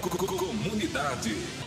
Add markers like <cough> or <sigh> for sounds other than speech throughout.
Comunidade.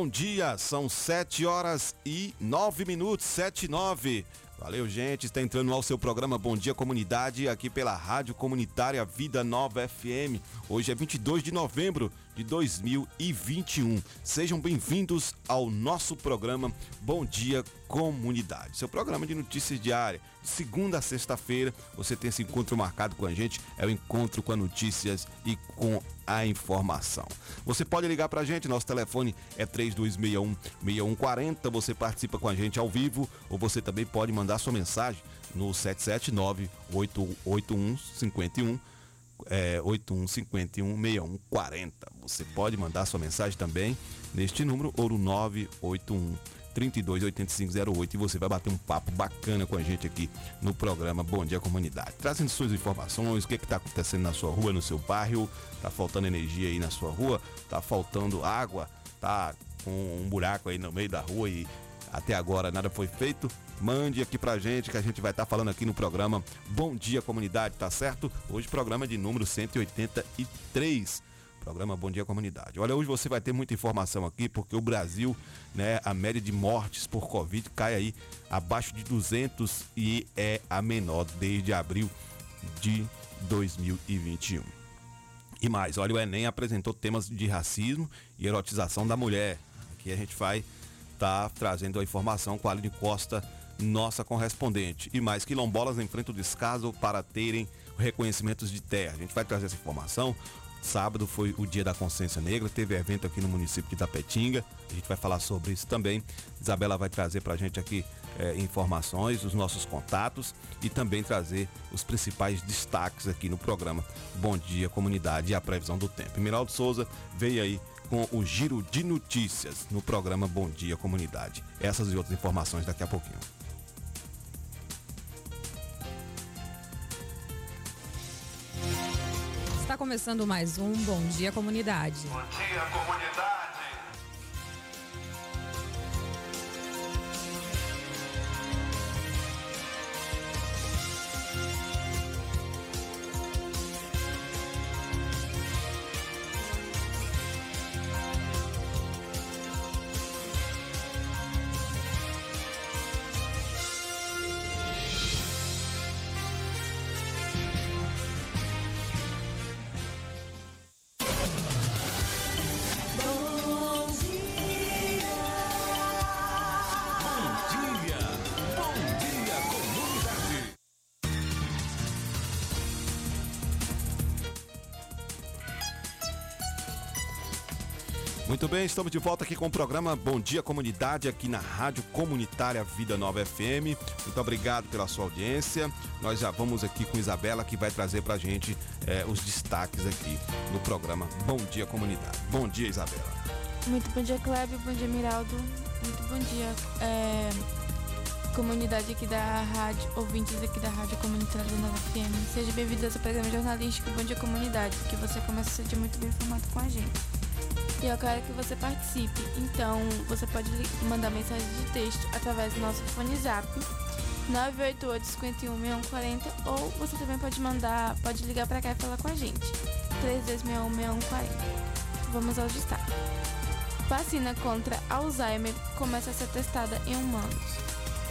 Bom dia, são 7 horas e 9 minutos, 7 e 9. Valeu, gente. Está entrando ao seu programa Bom Dia Comunidade, aqui pela Rádio Comunitária Vida Nova FM. Hoje é 22 de novembro de 2021. Sejam bem-vindos ao nosso programa Bom Dia Comunidade, seu programa de notícias diária. De segunda a sexta-feira, você tem esse encontro marcado com a gente, é o encontro com as notícias e com a informação. Você pode ligar para a gente, nosso telefone é 3261-6140. Você participa com a gente ao vivo ou você também pode mandar sua mensagem no 779-881-51 é, 81516140. Você pode mandar sua mensagem também neste número, ouro 981 328508 e você vai bater um papo bacana com a gente aqui no programa Bom Dia Comunidade. Trazendo suas informações, o que é está acontecendo na sua rua, no seu bairro, tá faltando energia aí na sua rua, tá faltando água, tá com um buraco aí no meio da rua e até agora nada foi feito, mande aqui pra gente que a gente vai estar tá falando aqui no programa Bom Dia Comunidade, tá certo? Hoje programa de número 183. Programa Bom Dia Comunidade. Olha, hoje você vai ter muita informação aqui, porque o Brasil, né, a média de mortes por Covid cai aí abaixo de 200 e é a menor desde abril de 2021. E mais, olha, o Enem apresentou temas de racismo e erotização da mulher. Aqui a gente vai estar tá trazendo a informação com a Aline Costa, nossa correspondente. E mais, quilombolas enfrentam descaso para terem reconhecimentos de terra. A gente vai trazer essa informação. Sábado foi o dia da consciência negra, teve evento aqui no município de Itapetinga. A gente vai falar sobre isso também. Isabela vai trazer para a gente aqui é, informações, os nossos contatos e também trazer os principais destaques aqui no programa Bom Dia Comunidade e a previsão do tempo. Miraldo Souza veio aí com o giro de notícias no programa Bom Dia Comunidade. Essas e outras informações daqui a pouquinho. Começando mais um Bom Dia Comunidade. Bom dia, comunidade. Bem, estamos de volta aqui com o programa Bom Dia Comunidade, aqui na Rádio Comunitária Vida Nova FM. Muito obrigado pela sua audiência. Nós já vamos aqui com Isabela, que vai trazer pra gente eh, os destaques aqui no programa Bom Dia Comunidade. Bom dia, Isabela. Muito bom dia, Kleber. Bom dia, Miraldo. Muito bom dia, é, comunidade aqui da rádio, ouvintes aqui da Rádio Comunitária Vida Nova FM. Seja bem-vindo ao programa jornalístico Bom Dia Comunidade, que você começa a ser muito bem informado com a gente e eu quero que você participe. Então, você pode mandar mensagem de texto através do nosso fone zap 988 51 6140 ou você também pode mandar, pode ligar para cá e falar com a gente. 3261 6140. Vamos ao destaque. Vacina contra Alzheimer começa a ser testada em humanos.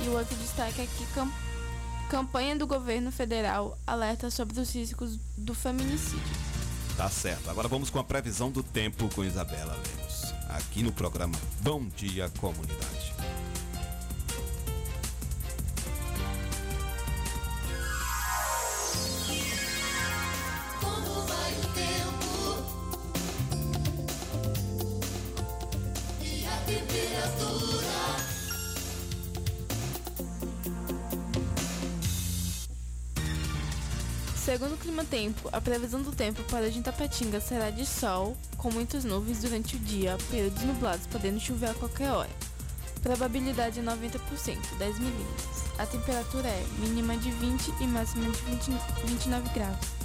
E o outro destaque é que campanha do governo federal alerta sobre os riscos do feminicídio. Tá certo. Agora vamos com a previsão do tempo com Isabela Lemos, aqui no programa Bom Dia Comunidade. Segundo o Clima Tempo, a previsão do tempo para hoje será de sol, com muitas nuvens durante o dia, períodos nublados, podendo chover a qualquer hora. Probabilidade é 90%, 10 milímetros. A temperatura é mínima de 20 e máxima de 20, 29 graus.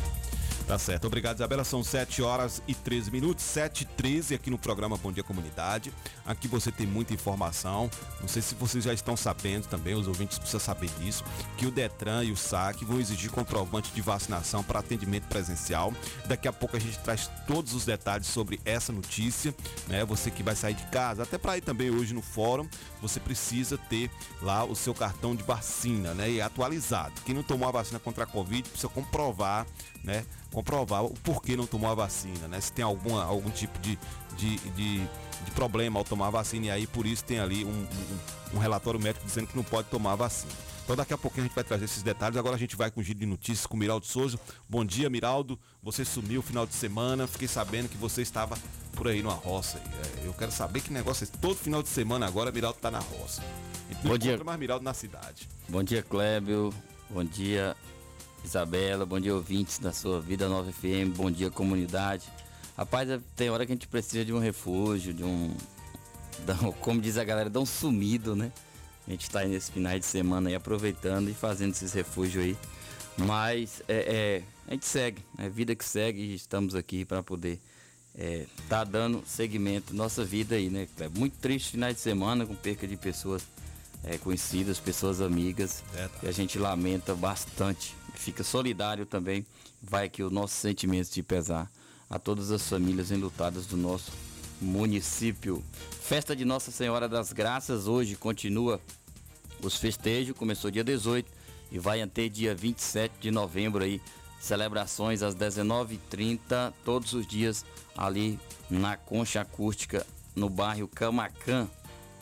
Tá certo. Obrigado, Isabela. São 7 horas e 13 minutos, 7 e 13 aqui no programa Bom Dia Comunidade. Aqui você tem muita informação. Não sei se vocês já estão sabendo também, os ouvintes precisam saber disso, que o Detran e o SAC vão exigir comprovante de vacinação para atendimento presencial. Daqui a pouco a gente traz todos os detalhes sobre essa notícia, né? Você que vai sair de casa, até para ir também hoje no fórum, você precisa ter lá o seu cartão de vacina, né? E atualizado. Quem não tomou a vacina contra a Covid precisa comprovar, né? comprovar o porquê não tomou a vacina, né? Se tem alguma, algum tipo de, de, de, de problema ao tomar a vacina e aí por isso tem ali um, um, um, relatório médico dizendo que não pode tomar a vacina. Então daqui a pouquinho a gente vai trazer esses detalhes. Agora a gente vai com o giro de notícias com o Miraldo Souza. Bom dia, Miraldo. Você sumiu final de semana. Fiquei sabendo que você estava por aí numa roça. É, eu quero saber que negócio é esse. Todo final de semana agora, Miraldo está na roça. Então, Bom dia. mais Miraldo na cidade. Bom dia, Clébio. Bom dia, Isabela, bom dia ouvintes da sua Vida Nova FM, bom dia comunidade. Rapaz, é, tem hora que a gente precisa de um refúgio, de um. <laughs> Como diz a galera, dá um sumido, né? A gente está aí nesse final de semana aí aproveitando e fazendo esses refúgios aí. Mas é, é a gente segue, é vida que segue e estamos aqui para poder é, tá dando seguimento nossa vida aí, né? É muito triste finais de semana com perca de pessoas é, conhecidas, pessoas amigas. É, tá. E a gente lamenta bastante fica solidário também. Vai aqui o nosso sentimento de pesar a todas as famílias enlutadas do nosso município. Festa de Nossa Senhora das Graças hoje continua os festejos, começou dia 18 e vai até dia 27 de novembro aí. Celebrações às 19h30, todos os dias ali na Concha Acústica, no bairro Camacan.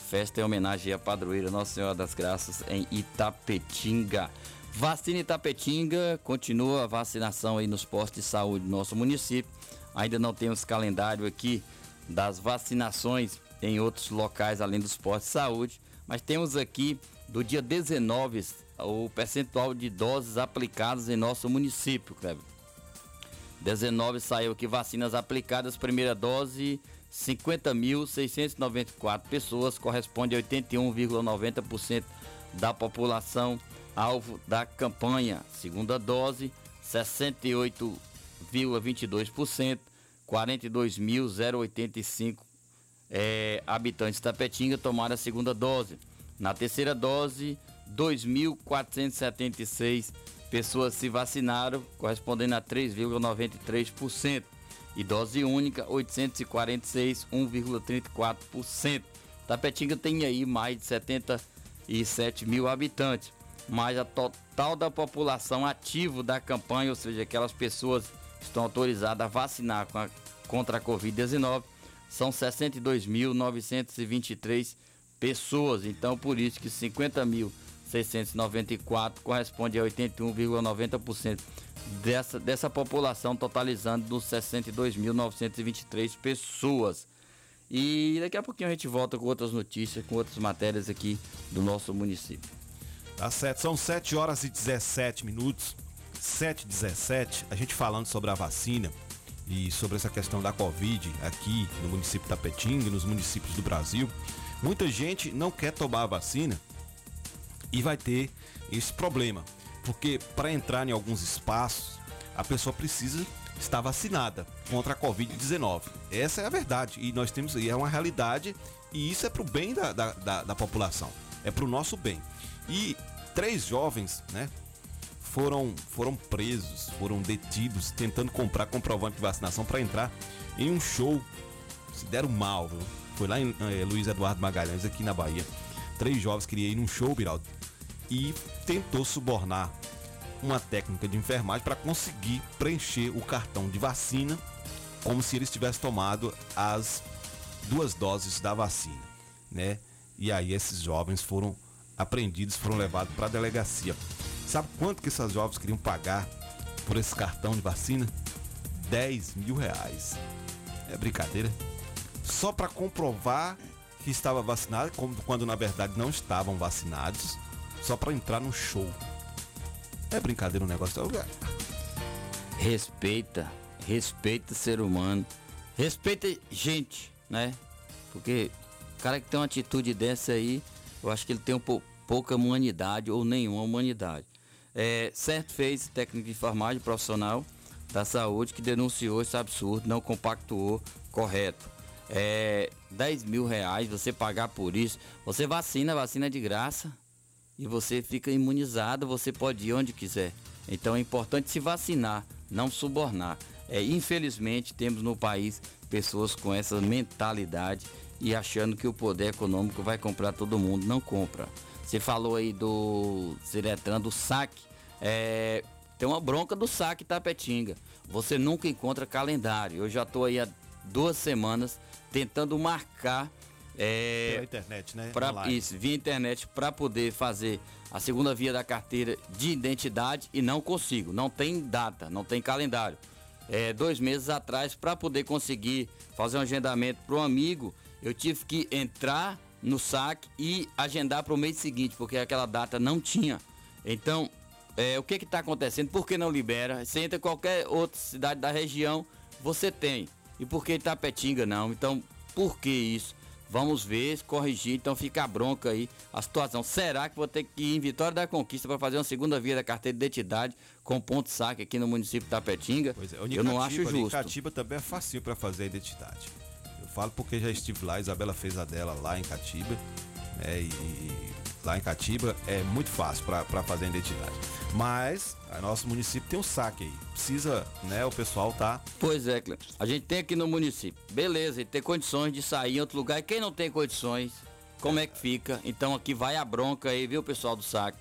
Festa em homenagem à padroeira Nossa Senhora das Graças em Itapetinga. Vacina Itapetinga, continua a vacinação aí nos postos de saúde do nosso município. Ainda não temos calendário aqui das vacinações em outros locais além dos postos de saúde, mas temos aqui do dia 19 o percentual de doses aplicadas em nosso município, Cleber. 19 saiu aqui vacinas aplicadas, primeira dose 50.694 pessoas, corresponde a 81,90% da população alvo da campanha. Segunda dose, 68,22%, 42.085 é, habitantes da Petinga tomaram a segunda dose. Na terceira dose, 2.476 pessoas se vacinaram, correspondendo a 3,93%. E dose única, 846, 1,34%. Tapetinga tem aí mais de 77 mil habitantes mas a total da população ativa da campanha, ou seja, aquelas pessoas que estão autorizadas a vacinar a, contra a Covid-19, são 62.923 pessoas. Então, por isso que 50.694 corresponde a 81,90% dessa, dessa população, totalizando dos 62.923 pessoas. E daqui a pouquinho a gente volta com outras notícias, com outras matérias aqui do nosso município. Tá certo, são 7 horas e 17 minutos. 7 e 17, a gente falando sobre a vacina e sobre essa questão da Covid aqui no município da Petinga, nos municípios do Brasil. Muita gente não quer tomar a vacina e vai ter esse problema, porque para entrar em alguns espaços a pessoa precisa estar vacinada contra a Covid-19. Essa é a verdade e nós temos e é uma realidade e isso é para o bem da, da, da, da população, é para o nosso bem. E três jovens, né? Foram, foram presos, foram detidos, tentando comprar comprovante de vacinação para entrar em um show. Se deram mal, viu? Foi lá em é, Luiz Eduardo Magalhães, aqui na Bahia. Três jovens queriam ir num show, Biraldo, e tentou subornar uma técnica de enfermagem para conseguir preencher o cartão de vacina como se eles tivessem tomado as duas doses da vacina, né? E aí esses jovens foram apreendidos foram levados para a delegacia. Sabe quanto que essas jovens queriam pagar por esse cartão de vacina? 10 mil reais. É brincadeira? Só para comprovar que estava vacinado, quando na verdade não estavam vacinados, só para entrar no show. É brincadeira o um negócio. respeita, respeita ser humano, respeita gente, né? Porque o cara que tem uma atitude dessa aí, eu acho que ele tem um pou, pouca humanidade ou nenhuma humanidade. É, certo fez técnico de enfermagem profissional da saúde que denunciou esse absurdo, não compactuou correto. É, 10 mil reais você pagar por isso. Você vacina, vacina de graça e você fica imunizado, você pode ir onde quiser. Então é importante se vacinar, não subornar. É, infelizmente temos no país pessoas com essa mentalidade e achando que o poder econômico vai comprar todo mundo. Não compra. Você falou aí do Ziretran, do saque. É, tem uma bronca do saque Tapetinga. Você nunca encontra calendário. Eu já estou aí há duas semanas tentando marcar é, Pela internet, né? Pra, Online. isso, via internet para poder fazer a segunda via da carteira de identidade e não consigo. Não tem data, não tem calendário. É, dois meses atrás, para poder conseguir fazer um agendamento para um amigo, eu tive que entrar no saque e agendar para o mês seguinte, porque aquela data não tinha. Então, é, o que está acontecendo? Por que não libera? Você entra em qualquer outra cidade da região, você tem. E por que Itapetinga não? Então, por que isso? Vamos ver, corrigir, então fica a bronca aí a situação. Será que vou ter que ir em Vitória da Conquista para fazer uma segunda via da carteira de identidade com ponto saque aqui no município de Tapetinga? Pois é, Eu não acho justo. Catiba também é facinho para fazer a identidade. Falo porque já estive lá, a Isabela fez a dela lá em Catiba, né? E lá em Catiba é muito fácil para fazer a identidade. Mas a nosso município tem um saque aí. Precisa, né? O pessoal tá. Pois é, Cleber. A gente tem aqui no município. Beleza, e ter condições de sair em outro lugar. E quem não tem condições, como é que fica? Então aqui vai a bronca aí, viu, pessoal do saque?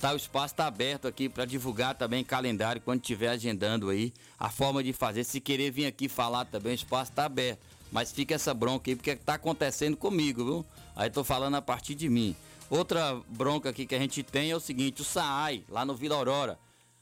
Tá, o espaço tá aberto aqui para divulgar também calendário quando estiver agendando aí. A forma de fazer, se querer vir aqui falar também, o espaço tá aberto. Mas fica essa bronca aí, porque tá acontecendo comigo, viu? Aí tô falando a partir de mim. Outra bronca aqui que a gente tem é o seguinte, o SAAI, lá no Vila Aurora.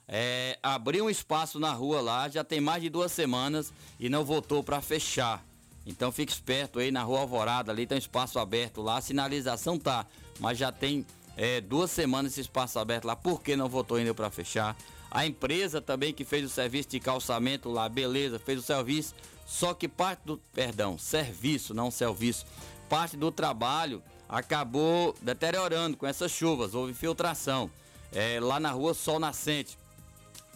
É, abriu um espaço na rua lá, já tem mais de duas semanas e não voltou para fechar. Então fique esperto aí na rua Alvorada, ali tem um espaço aberto lá, a sinalização tá, mas já tem é, duas semanas esse espaço aberto lá, por que não voltou ainda para fechar? A empresa também que fez o serviço de calçamento lá, beleza, fez o serviço, só que parte do, perdão, serviço, não serviço, parte do trabalho acabou deteriorando com essas chuvas, houve filtração. É, lá na rua Sol Nascente,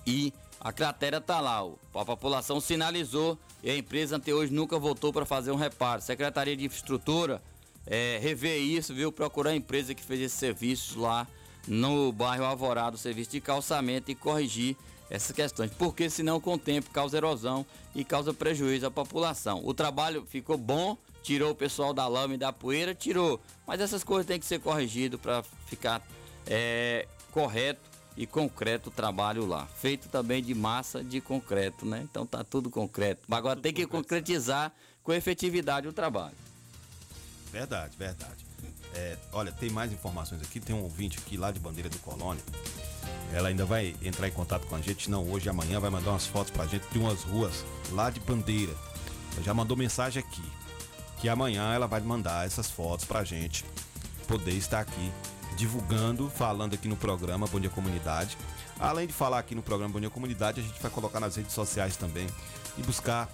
e a cratera tá lá. A população sinalizou e a empresa até hoje nunca voltou para fazer um reparo. Secretaria de Infraestrutura é, rever isso, viu? Procurar a empresa que fez esse serviço lá no bairro Alvorado, serviço de calçamento e corrigir essas questões, porque senão com o tempo causa erosão e causa prejuízo à população. O trabalho ficou bom, tirou o pessoal da lama e da poeira, tirou, mas essas coisas têm que ser corrigidas para ficar é, correto e concreto o trabalho lá. Feito também de massa de concreto, né? Então tá tudo concreto. Mas agora tem que concretizar com efetividade o trabalho. Verdade, verdade. É, olha, tem mais informações aqui. Tem um ouvinte aqui lá de Bandeira do Colônia. Ela ainda vai entrar em contato com a gente, não hoje, amanhã, vai mandar umas fotos pra gente de umas ruas lá de Bandeira. Ela já mandou mensagem aqui. Que amanhã ela vai mandar essas fotos pra gente poder estar aqui divulgando, falando aqui no programa Bom Dia Comunidade. Além de falar aqui no programa Bom Dia Comunidade, a gente vai colocar nas redes sociais também e buscar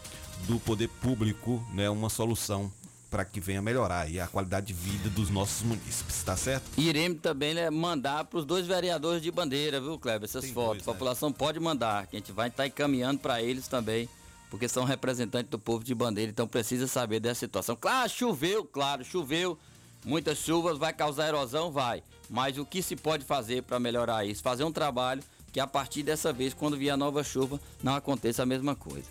do poder público né, uma solução para que venha melhorar aí a qualidade de vida dos nossos munícipes, tá certo? Iremos também né, mandar para os dois vereadores de bandeira, viu, Kleber? Essas Tem fotos. dois, a né? população pode mandar, que a gente vai estar encaminhando para eles também, porque são representantes do povo de bandeira, então precisa saber dessa situação. Claro, choveu, claro, choveu, muitas chuvas, vai causar erosão, vai. Mas o que se pode fazer para melhorar isso? Fazer um trabalho que a partir dessa vez, quando vier a nova chuva, não aconteça a mesma coisa.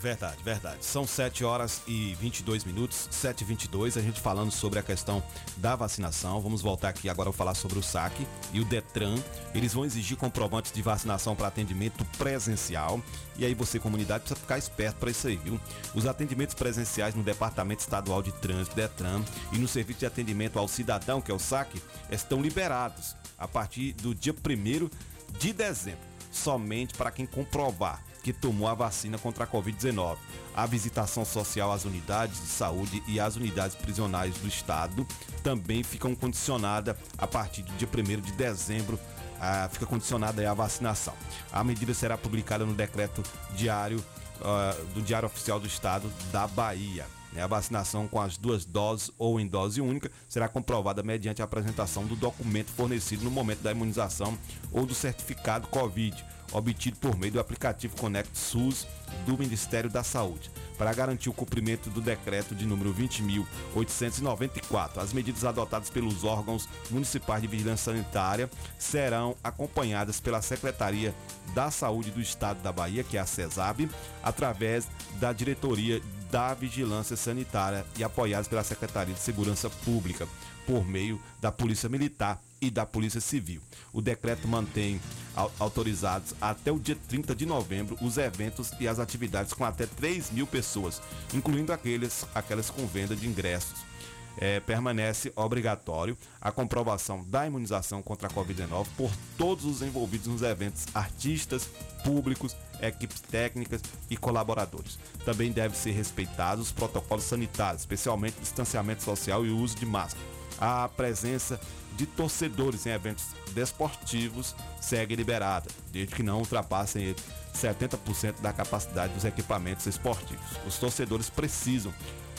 Verdade, verdade. São 7 horas e 22 minutos, 7 e 22 a gente falando sobre a questão da vacinação. Vamos voltar aqui agora a falar sobre o SAC e o DETRAN. Eles vão exigir comprovantes de vacinação para atendimento presencial. E aí você, comunidade, precisa ficar esperto para isso aí, viu? Os atendimentos presenciais no Departamento Estadual de Trânsito, DETRAN, e no Serviço de Atendimento ao Cidadão, que é o SAC, estão liberados a partir do dia 1 de dezembro, somente para quem comprovar que tomou a vacina contra a Covid-19. A visitação social às unidades de saúde e às unidades prisionais do estado também ficam condicionadas a partir do dia 1 de dezembro ah, fica condicionada à vacinação. A medida será publicada no decreto diário ah, do Diário Oficial do Estado da Bahia. né? A vacinação com as duas doses ou em dose única será comprovada mediante a apresentação do documento fornecido no momento da imunização ou do certificado Covid, obtido por meio do aplicativo Conect SUS do Ministério da Saúde. Para garantir o cumprimento do decreto de número 20.894, as medidas adotadas pelos órgãos municipais de vigilância sanitária serão acompanhadas pela Secretaria da Saúde do Estado da Bahia, que é a CESAB, através da Diretoria da Vigilância Sanitária e apoiadas pela Secretaria de Segurança Pública, por meio da Polícia Militar e da Polícia Civil. O decreto mantém au- autorizados até o dia 30 de novembro os eventos e as atividades com até 3 mil pessoas, incluindo aqueles, aquelas com venda de ingressos. É, permanece obrigatório a comprovação da imunização contra a Covid-19 por todos os envolvidos nos eventos, artistas, públicos, equipes técnicas e colaboradores. Também devem ser respeitados os protocolos sanitários, especialmente distanciamento social e uso de máscara. A presença de torcedores em eventos desportivos segue liberada, desde que não ultrapassem 70% da capacidade dos equipamentos esportivos. Os torcedores precisam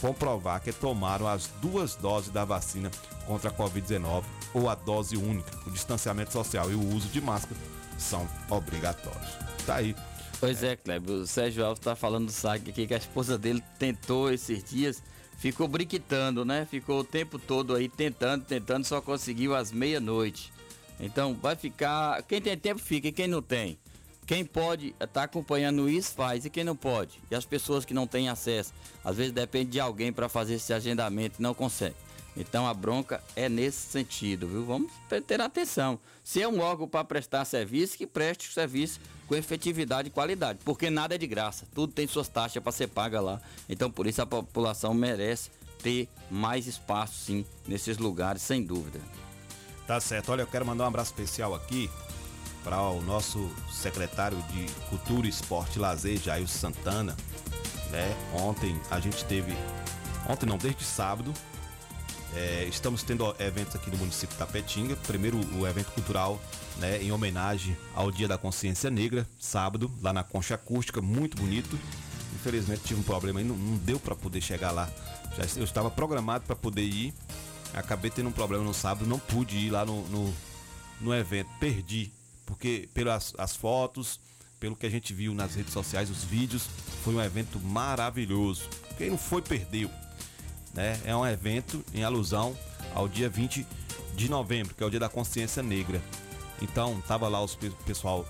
comprovar que tomaram as duas doses da vacina contra a Covid-19 ou a dose única. O distanciamento social e o uso de máscara são obrigatórios. Tá aí. Pois é, Kleber, o Sérgio Alves tá falando do saque aqui que a esposa dele tentou esses dias, ficou briquitando, né? Ficou o tempo todo aí tentando, tentando, só conseguiu às meia-noite. Então vai ficar. Quem tem tempo fica, e quem não tem? Quem pode estar acompanhando isso faz, e quem não pode? E as pessoas que não têm acesso, às vezes depende de alguém para fazer esse agendamento e não consegue. Então a bronca é nesse sentido, viu? Vamos ter atenção. Se é um órgão para prestar serviço, que preste o serviço com efetividade e qualidade, porque nada é de graça, tudo tem suas taxas para ser paga lá. Então por isso a população merece ter mais espaço sim nesses lugares, sem dúvida. Tá certo. Olha, eu quero mandar um abraço especial aqui para o nosso secretário de Cultura, Esporte e Lazer, Jair Santana. Né? Ontem a gente teve. Ontem não, desde sábado. é, estamos tendo eventos aqui no município de Tapetinga. Primeiro o evento cultural né, em homenagem ao Dia da Consciência Negra, sábado, lá na Concha Acústica, muito bonito. Infelizmente tive um problema aí, não, não deu para poder chegar lá. Já, eu estava programado para poder ir, acabei tendo um problema no sábado, não pude ir lá no, no, no evento, perdi, porque pelas as fotos, pelo que a gente viu nas redes sociais, os vídeos, foi um evento maravilhoso. Quem não foi, perdeu. Né? É um evento em alusão ao dia 20 de novembro, que é o dia da consciência negra. Então, tava lá pe- pessoal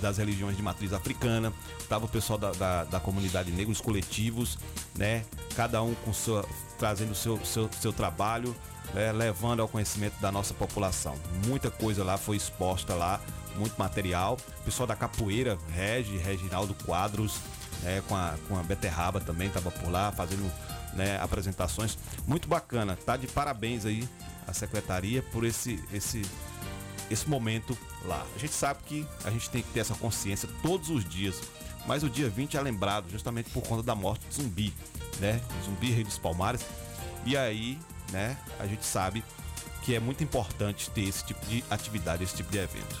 das religiões de matriz africana, tava o pessoal da, da, da comunidade negra, os coletivos, né? Cada um com sua, trazendo o seu, seu, seu trabalho, né? levando ao conhecimento da nossa população. Muita coisa lá foi exposta lá, muito material. O pessoal da capoeira, Regi, Reginaldo Quadros, né? com, a, com a Beterraba também tava por lá, fazendo né, apresentações. Muito bacana, tá de parabéns aí a secretaria por esse, esse, esse momento lá. A gente sabe que a gente tem que ter essa consciência todos os dias, mas o dia 20 é lembrado justamente por conta da morte de Zumbi, né? Zumbi Rei dos Palmares. E aí, né, a gente sabe que é muito importante ter esse tipo de atividade, esse tipo de evento.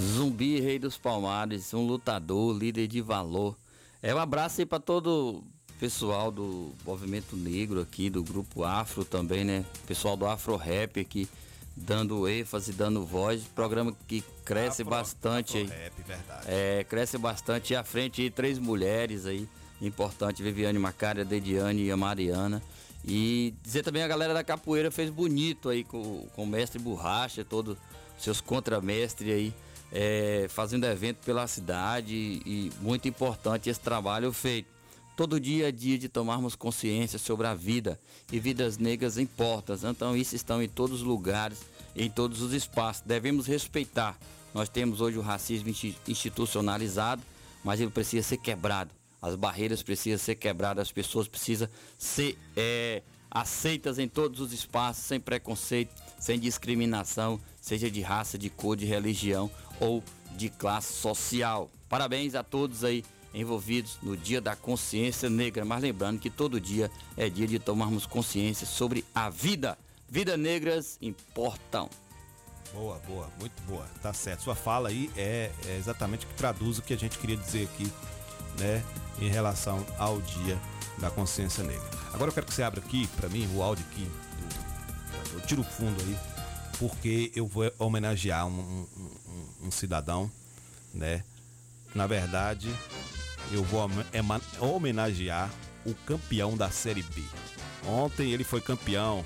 Zumbi, rei dos palmares, um lutador, líder de valor. É um abraço aí para todo o pessoal do movimento negro aqui, do grupo Afro também, né? Pessoal do Afro Rap aqui, dando ênfase, dando voz. Programa que cresce Afro- bastante aí. Afro-rap, verdade. É, cresce bastante. E à frente aí, três mulheres aí, importante, Viviane Macária, Dediane e a Mariana. E dizer também a galera da capoeira fez bonito aí com, com o mestre Borracha, todos seus contramestres aí, é, fazendo evento pela cidade e, muito importante esse trabalho feito. Todo dia é dia de tomarmos consciência sobre a vida e vidas negras importam. Então isso estão em todos os lugares, em todos os espaços. Devemos respeitar. Nós temos hoje o racismo insti- institucionalizado, mas ele precisa ser quebrado. As barreiras precisam ser quebradas, as pessoas precisam ser é, aceitas em todos os espaços, sem preconceito, sem discriminação, seja de raça, de cor, de religião ou de classe social. Parabéns a todos aí envolvidos no Dia da Consciência Negra, mas lembrando que todo dia é dia de tomarmos consciência sobre a vida. Vidas negras importam. Boa, boa, muito boa. Tá certo. Sua fala aí é, é exatamente o que traduz o que a gente queria dizer aqui, né, em relação ao Dia da Consciência Negra. Agora eu quero que você abra aqui para mim o áudio aqui. Eu tiro o fundo aí, porque eu vou homenagear um, um, um, cidadão, né? Na verdade, eu vou homenagear o campeão da Série B. Ontem ele foi campeão.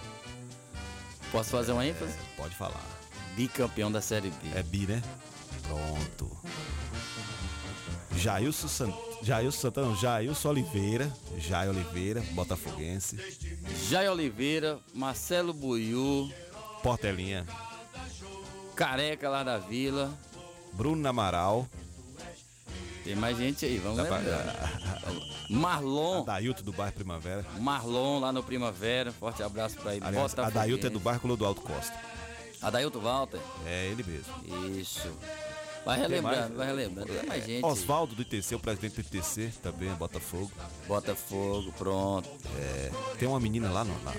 Posso fazer uma ênfase? É, pode falar. Bicampeão da Série B. É bi, né? Pronto. Jailson, Sant... Jailson Santana, Jailson Oliveira, Jai Oliveira, Botafoguense. Jai Oliveira, Marcelo Buiú. Portelinha. Careca lá da Vila. Bruno Amaral. Tem mais gente aí, vamos lá. Marlon. Adailton do bairro Primavera. Marlon lá no Primavera. Forte abraço pra ele. Aliás, Adailton é do bairro Clodoaldo Costa. Adailton Walter? É ele mesmo. Isso. Vai relembrando, vai relembrando. Tem mais gente. Oswaldo do ITC, o presidente do ITC também, Botafogo. Botafogo, pronto. É, tem uma menina lá, no, lá,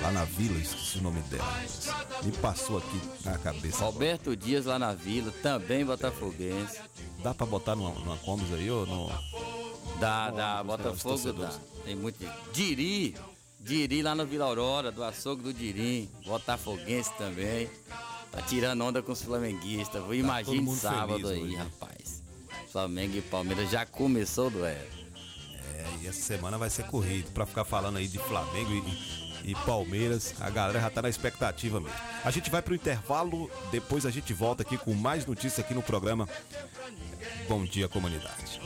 lá na vila, esqueci o nome dela. Me passou aqui na cabeça. Roberto agora. Dias lá na vila, também botafoguense. Dá pra botar numa, numa Combis aí ou não? Dá, dá, Botafogo dá. Tem muito. Diri, Diri lá no Vila Aurora, do açougue do Dirim, botafoguense também. Tá tirando onda com os flamenguistas. Tá Imagine sábado aí, hoje. rapaz. Flamengo e Palmeiras já começou o duelo. É, e essa semana vai ser corrido. Pra ficar falando aí de Flamengo e, e, Palmeiras, a galera já tá na expectativa mesmo. A gente vai pro intervalo, depois a gente volta aqui com mais notícias aqui no programa Bom Dia Comunidade.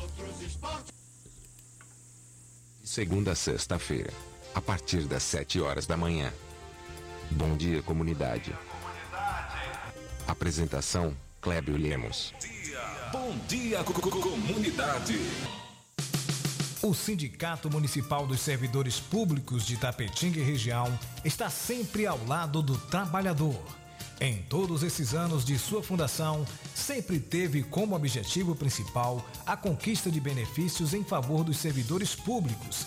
Segunda a sexta-feira, a partir das 7 horas da manhã. Bom Dia Comunidade. Apresentação: Clébio Lemos. Bom dia, comunidade. O Sindicato Municipal dos Servidores Públicos de Tapetinga e região está sempre ao lado do trabalhador. Em todos esses anos de sua fundação, sempre teve como objetivo principal a conquista de benefícios em favor dos servidores públicos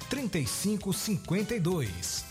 3552.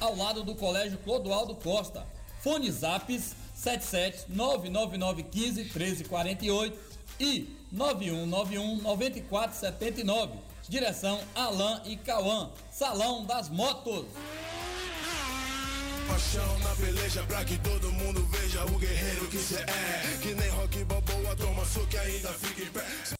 ao lado do Colégio Clodoaldo Costa. Fone Zaps 77 99915 1348 e 9191 9479. Direção Alain e Cauã. Salão das Motos. Paixão na peleja pra que todo mundo veja o guerreiro que cê é. Que nem rock balboa, toma que ainda fica em pé.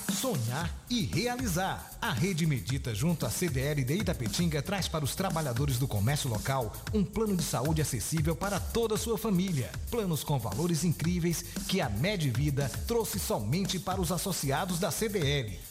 Sonhar e realizar. A Rede Medita, junto à CDL de Itapetinga, traz para os trabalhadores do comércio local um plano de saúde acessível para toda a sua família. Planos com valores incríveis que a Medvida trouxe somente para os associados da CDL.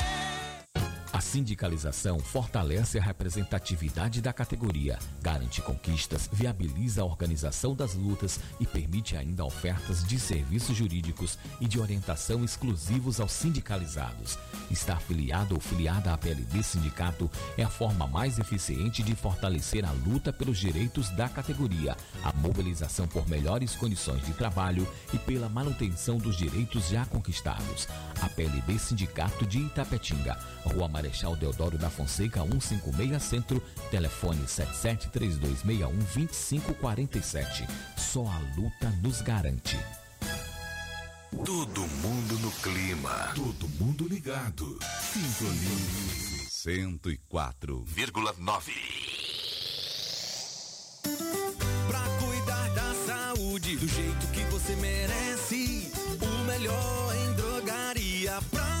A sindicalização fortalece a representatividade da categoria, garante conquistas, viabiliza a organização das lutas e permite ainda ofertas de serviços jurídicos e de orientação exclusivos aos sindicalizados. Estar filiado ou filiada à PLD Sindicato é a forma mais eficiente de fortalecer a luta pelos direitos da categoria, a mobilização por melhores condições de trabalho e pela manutenção dos direitos já conquistados. A PLD Sindicato de Itapetinga, Rua Marechal Deodoro da Fonseca, 156 Centro, telefone 7732612547. Só a luta nos garante. Todo mundo no clima. Todo mundo ligado. Sintonia 104,9. Pra cuidar da saúde do jeito que você merece. O melhor em drogaria pra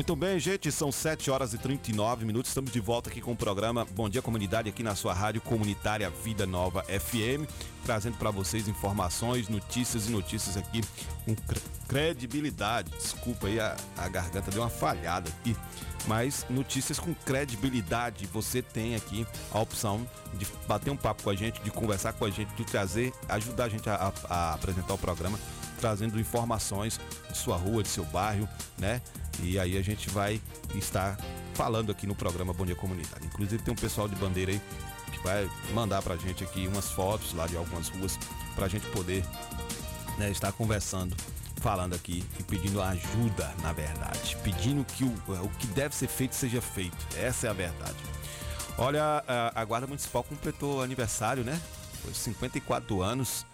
Muito bem, gente, são 7 horas e 39 minutos. Estamos de volta aqui com o programa Bom Dia Comunidade aqui na sua rádio comunitária Vida Nova FM, trazendo para vocês informações, notícias e notícias aqui com cre- credibilidade. Desculpa aí, a, a garganta deu uma falhada aqui. Mas notícias com credibilidade. Você tem aqui a opção de bater um papo com a gente, de conversar com a gente, de trazer, ajudar a gente a, a- a apresentar o programa, trazendo informações de sua rua, de seu bairro, né? E aí a gente vai estar falando aqui no programa Bom Dia Comunidade. Inclusive tem um pessoal de bandeira aí que vai mandar pra gente aqui umas fotos lá de algumas ruas pra gente poder né, estar conversando, falando aqui e pedindo ajuda, na verdade. Pedindo que o, o que deve ser feito seja feito. Essa é a verdade. Olha, a, a Guarda Municipal completou aniversário, né? Foi 54 anos.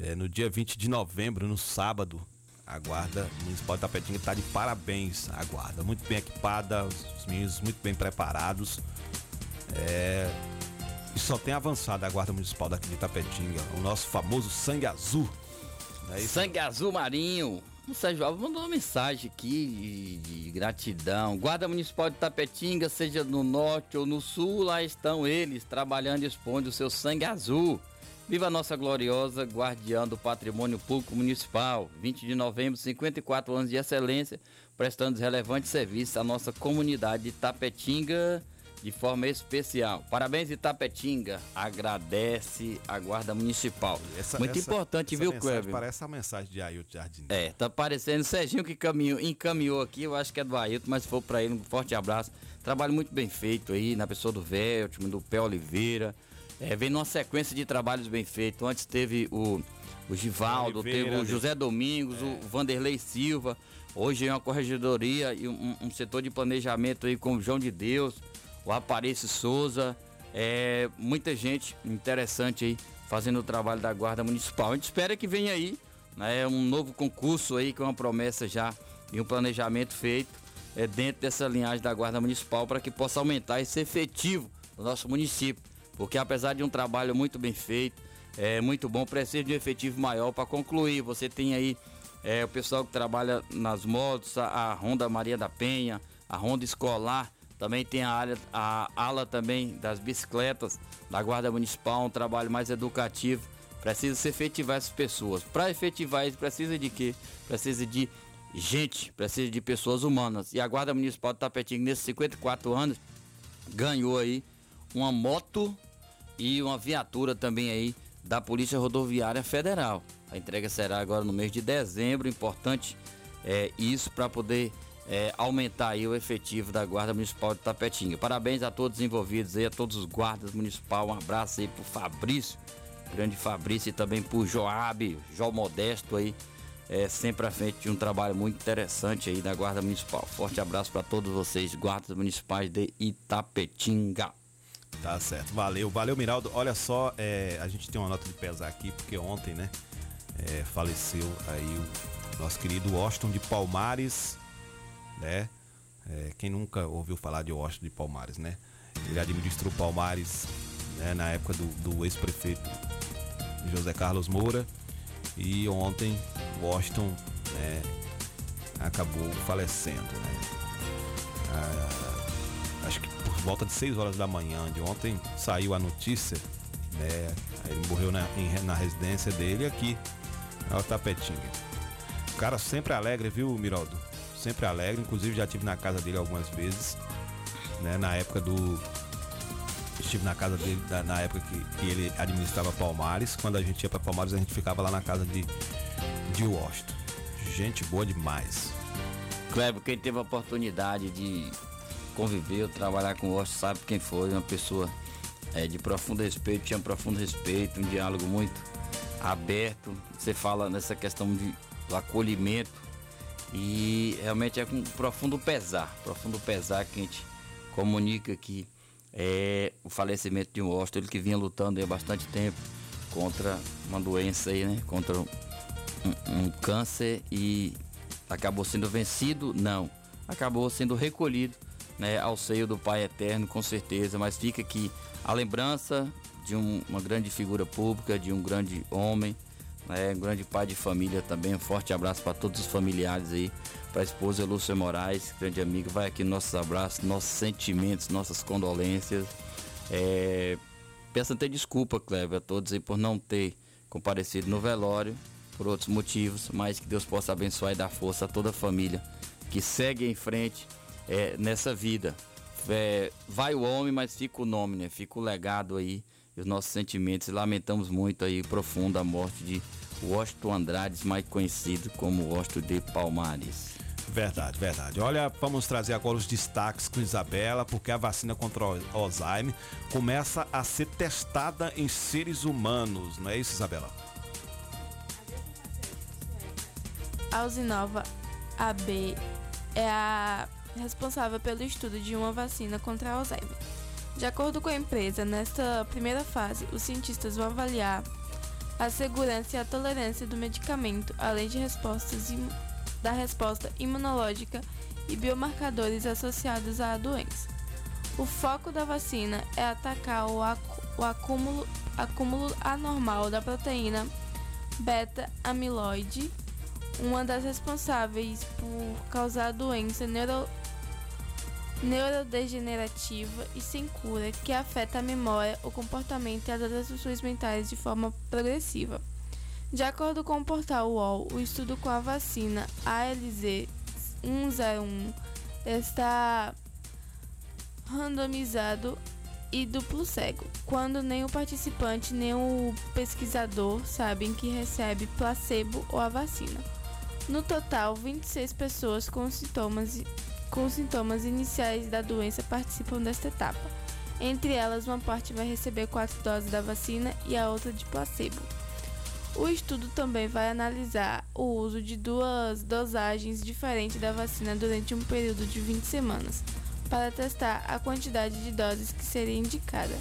É, no dia 20 de novembro, no sábado, a Guarda Municipal de Tapetinga está de parabéns. A Guarda, muito bem equipada, os meninos muito bem preparados. É, e só tem avançado a Guarda Municipal daqui de Tapetinga, o nosso famoso sangue azul. É? Sangue Azul Marinho. O Sérgio Alves mandou uma mensagem aqui de, de gratidão. Guarda Municipal de Tapetinga, seja no norte ou no sul, lá estão eles, trabalhando e expondo o seu sangue azul. Viva a nossa gloriosa guardiã do patrimônio público municipal. 20 de novembro, 54 anos de excelência, prestando relevantes serviços à nossa comunidade de Tapetinga de forma especial. Parabéns, Itapetinga. Agradece a Guarda Municipal. Essa- Muito essa- importante, essa viu, Cleber? Parece a mensagem de Ailton Jardim. É, tá parecendo o Serginho que caminhou, encaminhou aqui, eu acho que é do Ailton, mas se for pra ele, um forte abraço. Trabalho muito bem feito aí, na pessoa do Veltman, do Pé Oliveira. É, vem numa sequência de trabalhos bem feitos. Antes teve o, o Givaldo, Oliveira, teve o né? José Domingos, o Vanderlei Silva. Hoje é uma corregedoria e um, um setor de planejamento aí com o João de Deus, o Aparece Souza. É, muita gente interessante aí fazendo o trabalho da Guarda Municipal. A gente espera que venha aí né, um novo concurso aí com uma promessa já e um planejamento feito é, dentro dessa linhagem da Guarda Municipal para que possa aumentar esse efetivo do nosso município. Porque apesar de um trabalho muito bem feito, é muito bom, precisa de um efetivo maior para concluir. Você tem aí é, o pessoal que trabalha nas motos, a, a Honda Maria da Penha, a Honda Escolar, também tem a, área, a ala também das bicicletas da Guarda Municipal, um trabalho mais educativo. Precisa se efetivar essas pessoas. Para efetivar isso, precisa de quê? Precisa de gente, precisa de pessoas humanas. E a Guarda Municipal de Tapetinho, nesses 54 anos, ganhou aí uma moto e uma viatura também aí da Polícia Rodoviária Federal. A entrega será agora no mês de dezembro, importante é, isso para poder é, aumentar aí o efetivo da Guarda Municipal de Tapetinga. Parabéns a todos os envolvidos aí, a todos os guardas municipais. Um abraço aí pro Fabrício, grande Fabrício e também pro Joab, Jó Modesto aí, é, sempre à frente de um trabalho muito interessante aí da Guarda Municipal. Forte abraço para todos vocês, guardas municipais de Itapetinga. Tá certo, valeu, valeu Miraldo. Olha só, é, a gente tem uma nota de pesar aqui, porque ontem, né, é, faleceu aí o nosso querido Washington de Palmares, né? É, quem nunca ouviu falar de Washington de Palmares, né? Ele administrou Palmares né, na época do, do ex-prefeito José Carlos Moura e ontem Washington né, acabou falecendo, né? Ah, acho que volta de 6 horas da manhã de ontem saiu a notícia, né? Ele morreu na, em- na residência dele aqui, na Tapetinga. Cara sempre alegre, viu, Miraldo? Sempre alegre, inclusive já tive na casa dele algumas vezes, né? Na época do. Estive na casa dele na época que, que ele administrava Palmares. Quando a gente ia pra Palmares, a gente ficava lá na casa de, de Washington. Gente boa demais. Kleber, quem teve a oportunidade de conviver ou trabalhar com o Washington sabe quem foi, uma pessoa é, de profundo respeito, tinha profundo respeito, um diálogo muito aberto. Você fala nessa questão de, do acolhimento e realmente é com profundo pesar, profundo pesar que a gente comunica que é o falecimento de um Washington, ele que vinha lutando há bastante tempo contra uma doença aí, né? Contra um, um câncer e acabou sendo vencido? Não. Acabou sendo recolhido né, ao seio do Pai Eterno, com certeza, mas fica aqui a lembrança de um- uma grande figura pública, de um grande homem, né, um grande pai de família também. Um forte abraço para todos os familiares aí, para a esposa Lúcia Moraes, grande amiga. Vai aqui nossos abraços, nossos sentimentos, nossas condolências. É, peço até desculpa, Cleber, a todos aí por não ter comparecido no velório, por outros motivos, mas que Deus possa abençoar e dar força a toda a família que segue em frente é, nessa vida. É, vai o homem, mas fica o nome, né? Fica o legado aí, e os nossos sentimentos. E lamentamos muito aí profunda a morte de Washington Andrades, mais conhecido como Washington de Palmares. Verdade, verdade. Olha, vamos trazer agora os destaques com Isabela, porque a vacina contra o Alzheimer começa a ser testada em seres humanos, não é isso, Isabela? A Usinova AB é a responsável pelo estudo de uma vacina contra Alzheimer. De acordo com a empresa, nesta primeira fase, os cientistas vão avaliar a segurança e a tolerância do medicamento, além de respostas da resposta imunológica e biomarcadores associados à doença. O foco da vacina é atacar o, o acúmulo, acúmulo anormal da proteína beta-amiloide, uma das responsáveis por causar a doença neuro, neurodegenerativa e sem cura que afeta a memória, o comportamento e as outras funções mentais de forma progressiva. De acordo com o portal UOL, o estudo com a vacina ALZ 101 está randomizado e duplo cego, quando nem o participante nem o pesquisador sabem que recebe placebo ou a vacina. No total, 26 pessoas com sintomas, com sintomas iniciais da doença participam desta etapa. Entre elas, uma parte vai receber quatro doses da vacina e a outra de placebo. O estudo também vai analisar o uso de duas dosagens diferentes da vacina durante um período de 20 semanas, para testar a quantidade de doses que seria indicada.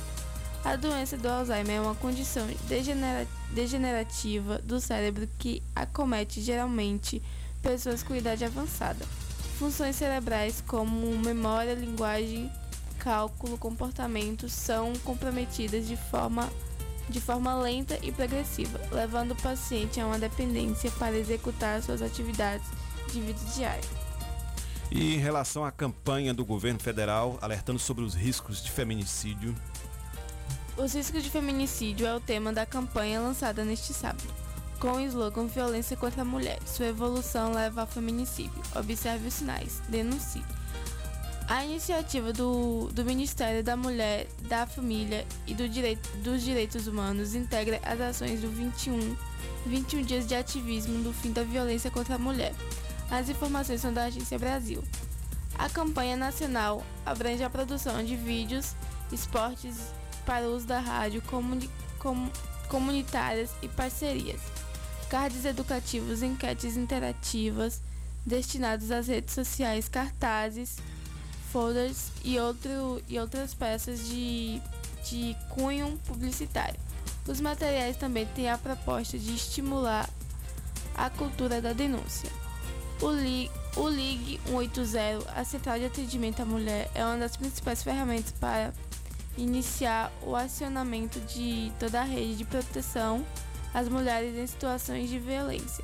A doença do Alzheimer é uma condição degenera- degenerativa do cérebro que acomete geralmente pessoas com idade avançada. Funções cerebrais como memória, linguagem, cálculo, comportamento são comprometidas de forma de forma lenta e progressiva, levando o paciente a uma dependência para executar suas atividades de vida diária. E em relação à campanha do governo federal alertando sobre os riscos de feminicídio, Os riscos de feminicídio é o tema da campanha lançada neste sábado, com o slogan Violência contra a Mulher. Sua evolução leva ao feminicídio. Observe os sinais. Denuncie. A iniciativa do, do Ministério da Mulher, da Família e do Direito, dos Direitos Humanos integra as ações do 21, 21 Dias de Ativismo do Fim da Violência contra a Mulher. As informações são da Agência Brasil. A campanha nacional abrange a produção de vídeos, esportes para uso da rádio comuni- com- comunitárias e parcerias, cards educativos, enquetes interativas destinados às redes sociais, cartazes, folders e, outro, e outras peças de, de cunho publicitário. Os materiais também têm a proposta de estimular a cultura da denúncia. O, li- O Ligue 180, a Central de Atendimento à Mulher, é uma das principais ferramentas para iniciar o acionamento de toda a rede de proteção às mulheres em situações de violência.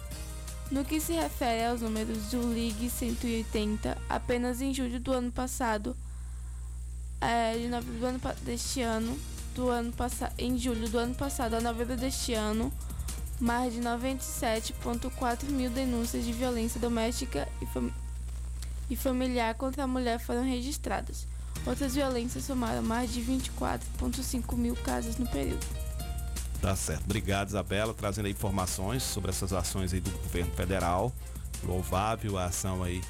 No que se refere aos números do Ligue 180, apenas em julho do ano passado, é, de novembro do ano, deste ano, do ano passado, em julho do ano passado a novembro deste ano, mais de 97,4 mil denúncias de violência doméstica e, fam- e familiar contra a mulher foram registradas. Outras violências somaram mais de 24,5 mil casos no período. Tá certo. Obrigado, Isabela, trazendo informações sobre essas ações aí do governo federal. Louvável a ação aí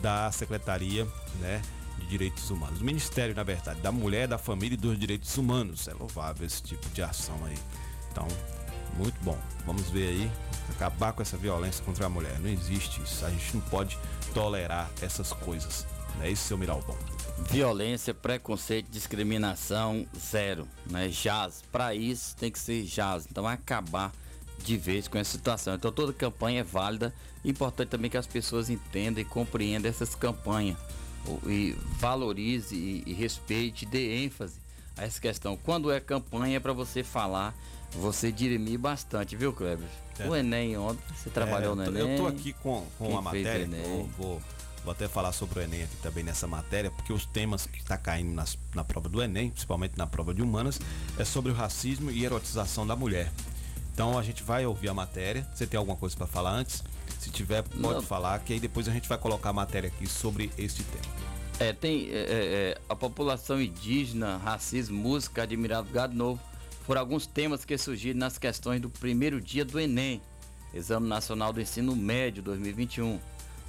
da Secretaria, né, de Direitos Humanos. Do Ministério, na verdade, da Mulher, da Família e dos Direitos Humanos. É louvável esse tipo de ação aí. Então, muito bom. Vamos ver aí acabar com essa violência contra a mulher. Não existe isso. A gente não pode tolerar essas coisas. Não é isso, seu Miralbon? Violência, preconceito, discriminação, zero, né? Jaz. Para isso tem que ser jaz. Então acabar de vez com essa situação. Então toda campanha é válida. Importante também que as pessoas entendam e compreendam essas campanhas. E valorize e, e respeite, dê ênfase a essa questão. Quando é campanha é para você falar, você dirimir bastante, viu, Kleber? É. O Enem ontem, você trabalhou É, no eu tô- Enem. Eu tô aqui com, com a matéria. Vou, vou, vou até falar sobre o Enem aqui também nessa matéria, porque os temas que está caindo nas- na prova do Enem, principalmente na prova de humanas, é sobre o racismo e erotização da mulher. Então a gente vai ouvir a matéria. Você tem alguma coisa para falar antes? Se tiver, pode Não. falar, que aí depois a gente vai colocar a matéria aqui sobre este tema. É, tem é, é, é, a população indígena, racismo, música, admirável gado novo, foram alguns temas que surgiram nas questões do primeiro dia do Enem, Exame Nacional do Ensino Médio 2021.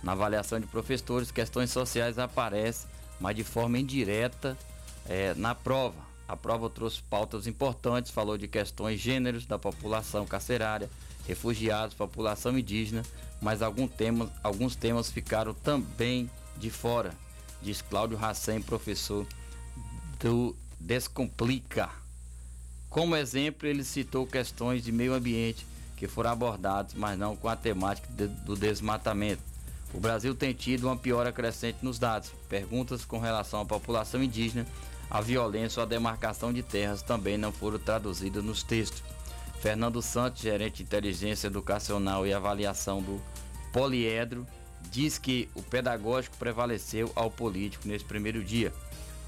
Na avaliação de professores, questões sociais aparecem, mas de forma indireta é, na prova. A prova trouxe pautas importantes, falou de questões gêneros da população carcerária, refugiados, população indígena, mas algum tema, alguns temas ficaram também de fora, diz Cláudio Racem, professor do Descomplica. Como exemplo, ele citou questões de meio ambiente que foram abordadas, mas não com a temática de- do desmatamento. O Brasil tem tido uma piora crescente nos dados. Perguntas com relação à população indígena, a violência ou a demarcação de terras também não foram traduzidas nos textos. Fernando Santos, gerente de inteligência educacional e avaliação do Poliedro, diz que o pedagógico prevaleceu ao político nesse primeiro dia.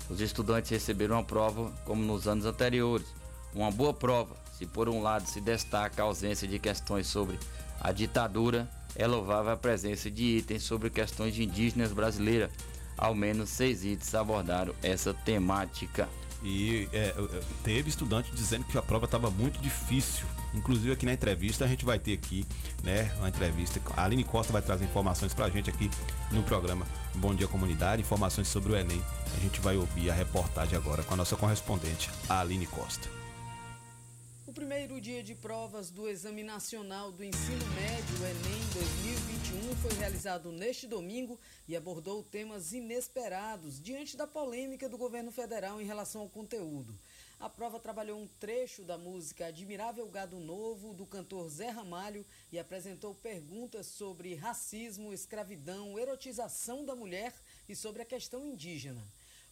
Os estudantes receberam uma prova como nos anos anteriores. Uma boa prova, se por um lado se destaca a ausência de questões sobre a ditadura, é louvável a presença de itens sobre questões indígenas brasileiras. Ao menos seis itens abordaram essa temática. E é, é, teve estudante dizendo que a prova estava muito difícil. Inclusive aqui na entrevista a gente vai ter aqui, né, uma entrevista. A Aline Costa vai trazer informações pra gente aqui no programa Bom Dia Comunidade, informações sobre o Enem. A gente vai ouvir a reportagem agora com a nossa correspondente, a Aline Costa. Primeiro dia de provas do Exame Nacional do Ensino Médio, Enem 2021, foi realizado neste domingo e abordou temas inesperados diante da polêmica do governo federal em relação ao conteúdo. A prova trabalhou um trecho da música Admirável Gado Novo, do cantor Zé Ramalho, e apresentou perguntas sobre racismo, escravidão, erotização da mulher e sobre a questão indígena.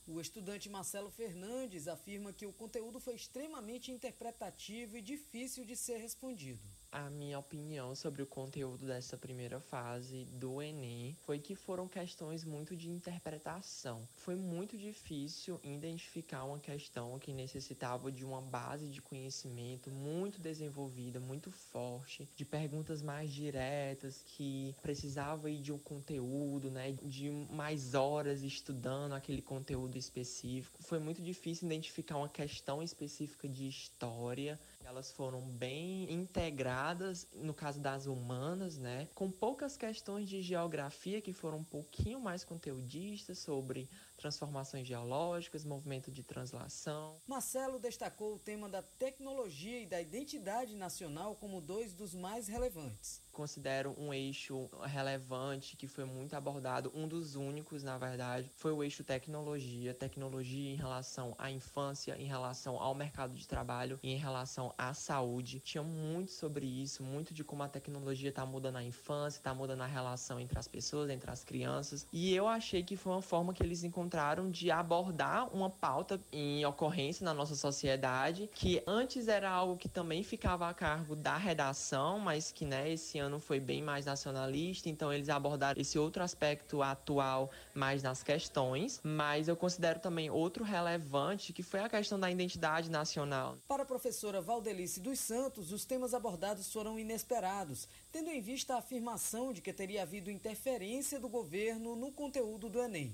O estudante Marcelo Fernandes afirma que o conteúdo foi extremamente interpretativo e difícil de ser respondido. A minha opinião sobre o conteúdo dessa primeira fase do Enem foi que foram questões muito de interpretação. Foi muito difícil identificar uma questão que necessitava de uma base de conhecimento muito desenvolvida, muito forte, de perguntas mais diretas, que precisava ir de um conteúdo, né, de mais horas estudando aquele conteúdo específico. Foi muito difícil identificar uma questão específica de história. Elas foram bem integradas, no caso das humanas, né? Com poucas questões de geografia que foram um pouquinho mais conteudistas sobre transformações geológicas, movimento de translação. Marcelo destacou o tema da tecnologia e da identidade nacional como dois dos mais relevantes considero um eixo relevante que foi muito abordado, um dos únicos, na verdade, foi o eixo tecnologia, tecnologia em relação à infância, em relação ao mercado de trabalho e em relação à saúde. Tinha muito sobre isso, muito de como a tecnologia está mudando a infância, está mudando a relação entre as pessoas, entre as crianças. E eu achei que foi uma forma que eles encontraram de abordar uma pauta em ocorrência na nossa sociedade, que antes era algo que também ficava a cargo da redação, mas que né, esse ano foi bem mais nacionalista, então eles abordaram esse outro aspecto atual mais nas questões, mas eu considero também outro relevante que foi a questão da identidade nacional. Para a professora Valdelice dos Santos, os temas abordados foram inesperados, tendo em vista a afirmação de que teria havido interferência do governo no conteúdo do Enem.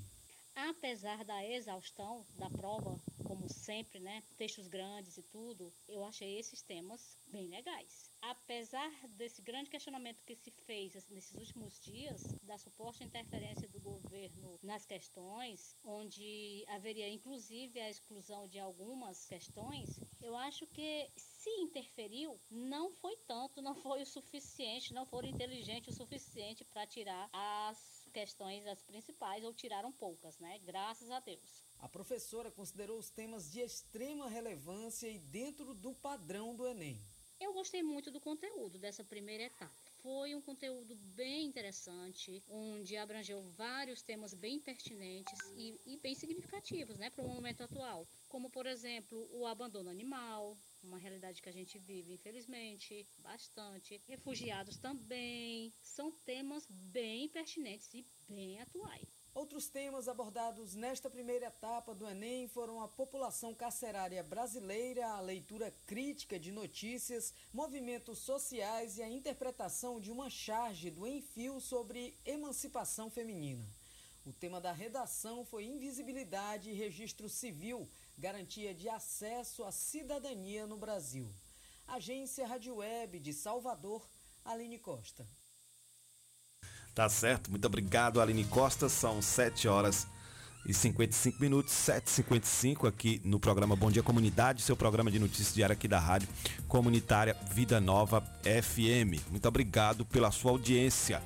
Apesar da exaustão da prova, como sempre, né, textos grandes e tudo, eu achei esses temas bem legais. Apesar desse grande questionamento que se fez nesses últimos dias, da suposta interferência do governo nas questões, onde haveria inclusive a exclusão de algumas questões, eu acho que se interferiu, não foi tanto, não foi o suficiente, não foram inteligentes o suficiente para tirar as questões as principais ou tiraram poucas, né? Graças a Deus. A professora considerou os temas de extrema relevância e dentro do padrão do Enem. Eu gostei muito do conteúdo dessa primeira etapa. Foi um conteúdo bem interessante, onde abrangeu vários temas bem pertinentes e, e bem significativos né, para o momento atual, como, por exemplo, o abandono animal, uma realidade que a gente vive, infelizmente, bastante. Refugiados também. São temas bem pertinentes e bem atuais. Outros temas abordados nesta primeira etapa do Enem foram a população carcerária brasileira, a leitura crítica de notícias, movimentos sociais e a interpretação de uma charge do Enfio sobre emancipação feminina. O tema da redação foi invisibilidade e registro civil, garantia de acesso à cidadania no Brasil. Agência Rádio Web de Salvador, Aline Costa. Tá certo, muito obrigado, Aline Costa. São 7 horas e 55 minutos, 7h55 aqui no programa Bom Dia Comunidade, seu programa de notícias diária aqui da Rádio Comunitária Vida Nova FM. Muito obrigado pela sua audiência.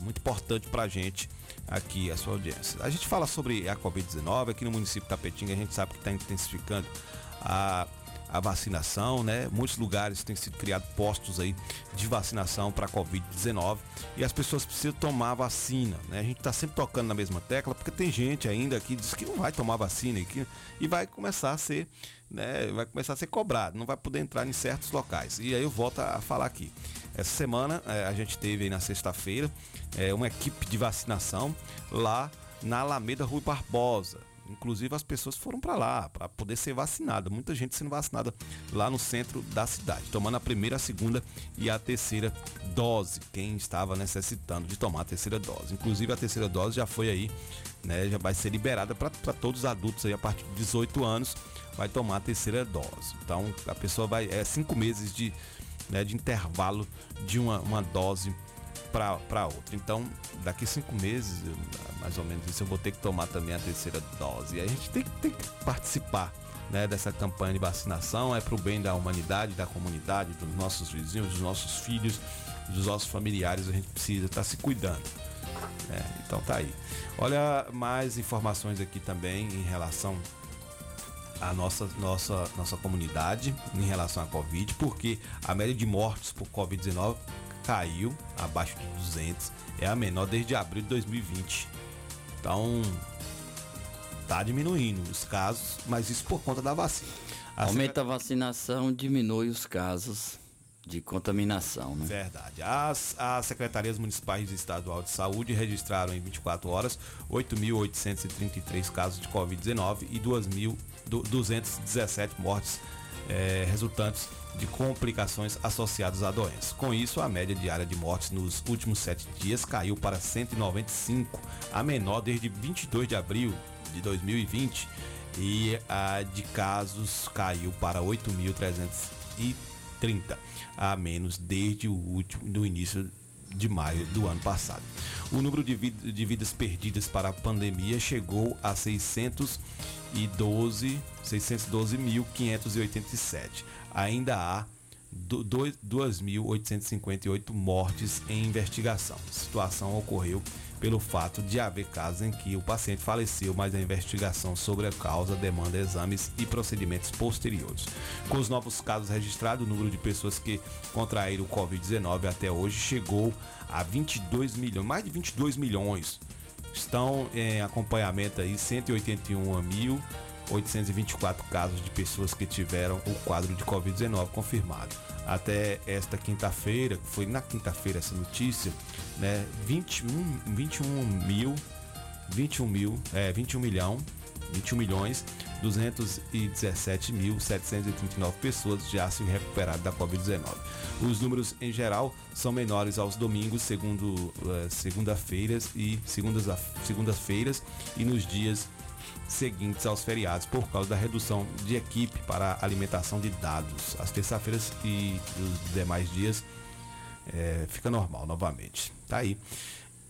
Muito importante pra gente aqui a sua audiência. A gente fala sobre a Covid-19 aqui no município de Tapetinga, a gente sabe que está intensificando a, a vacinação, né? Muitos lugares têm sido criados postos aí de vacinação para a Covid-19 e as pessoas precisam tomar vacina, né? A gente está sempre tocando na mesma tecla porque tem gente ainda que diz que não vai tomar vacina e, que, e vai começar a ser, né? Vai começar a ser cobrado, não vai poder entrar em certos locais. E aí eu volto a falar aqui. Essa semana é, a gente teve na sexta-feira é, uma equipe de vacinação lá na Alameda Rui Barbosa. Inclusive as pessoas foram para lá para poder ser vacinada. Muita gente sendo vacinada lá no centro da cidade, tomando a primeira, a segunda e a terceira dose. Quem estava necessitando de tomar a terceira dose. Inclusive a terceira dose já foi aí, né? Já vai ser liberada para todos os adultos aí a partir de 18 anos vai tomar a terceira dose. Então a pessoa vai é cinco meses de né, de intervalo de uma, uma dose para outra. Então, daqui cinco meses, mais ou menos isso, eu vou ter que tomar também a terceira dose. E a gente tem, tem que participar né, dessa campanha de vacinação, é para o bem da humanidade, da comunidade, dos nossos vizinhos, dos nossos filhos, dos nossos familiares, a gente precisa estar tá se cuidando. É, então tá aí. Olha mais informações aqui também em relação a nossa, nossa, nossa comunidade em relação à Covid, porque a média de mortes por Covid-19 caiu abaixo de 200, é a menor desde abril de 2020. Então, tá diminuindo os casos, mas isso por conta da vacina. A Aumenta a vacinação, diminui os casos de contaminação, né? Verdade. As, as secretarias municipais e estadual de saúde registraram em 24 horas 8.833 casos de Covid-19 e 2.217 mortes é, resultantes de complicações associadas à doença. Com isso, a média diária de mortes nos últimos sete dias caiu para 195, a menor desde 22 de abril de 2020, e a de casos caiu para 8.330 a menos desde o último do início de maio do ano passado. O número de, vid- de vidas perdidas para a pandemia chegou a 612 612.587. Ainda há 2.858 mortes em investigação. A situação ocorreu pelo fato de haver casos em que o paciente faleceu, mas a investigação sobre a causa demanda exames e procedimentos posteriores. Com os novos casos registrados, o número de pessoas que contraíram o Covid-19 até hoje chegou a 22 milhões, mais de 22 milhões. Estão em acompanhamento aí 181.824 casos de pessoas que tiveram o quadro de Covid-19 confirmado. Até esta quinta-feira, foi na quinta-feira essa notícia, né, 21, 21 mil, 21 mil, é, 21 milhão, 21 milhões 217.739 pessoas já se recuperaram da Covid-19. Os números em geral são menores aos domingos, segundo eh, segunda-feiras e segundas segundas-feiras e nos dias seguintes aos feriados por causa da redução de equipe para alimentação de dados. As terça-feiras e os demais dias é, fica normal novamente. Tá aí.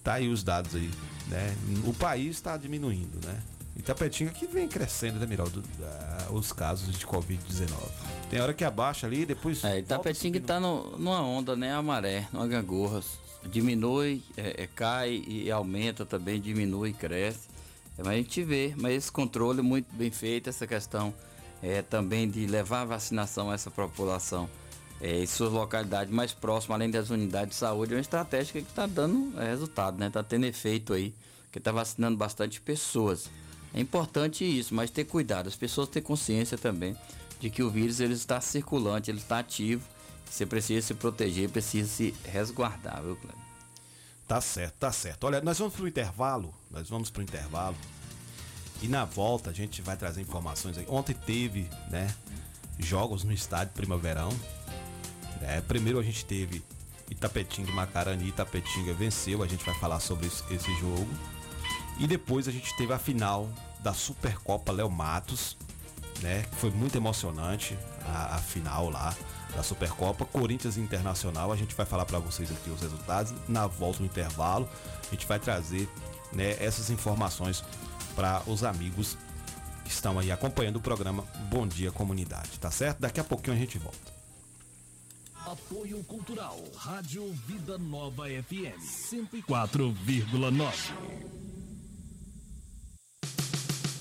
Tá aí os dados aí, né? O país está diminuindo, né? Itapetinga que vem crescendo, né, Miraldo? Ah, os casos de Covid-19. Tem hora que abaixa ali, depois. É, Itapetinga tá no, numa onda, né? A maré, numa gangorra. Diminui, é, é, cai e aumenta também, diminui e cresce. É, mas a gente vê, mas esse controle muito bem feito, essa questão é, também de levar a vacinação a essa população é, em suas localidades mais próximas, além das unidades de saúde, é uma estratégia que está dando é, resultado, né? Está tendo efeito aí, que está vacinando bastante pessoas. É importante isso, mas ter cuidado, as pessoas ter consciência também de que o vírus ele está circulante, ele está ativo, você precisa se proteger, precisa se resguardar, viu, Cleber? Tá certo, tá certo. Olha, nós vamos pro intervalo, nós vamos pro intervalo. E na volta a gente vai trazer informações aí. Ontem teve, né, jogos no estádio Primaverão. É, primeiro a gente teve Itapetinga e Macarani, Itapetinga venceu, a gente vai falar sobre esse, jogo. E depois a gente teve a final da Supercopa Léo Matos, né? Foi muito emocionante a, a final lá da Supercopa. Corinthians Internacional, a gente vai falar para vocês aqui os resultados. Na volta no intervalo, a gente vai trazer né, essas informações para os amigos que estão aí acompanhando o programa Bom Dia Comunidade, tá certo? Daqui a pouquinho a gente volta. Apoio Cultural, Rádio Vida Nova FM 104,9.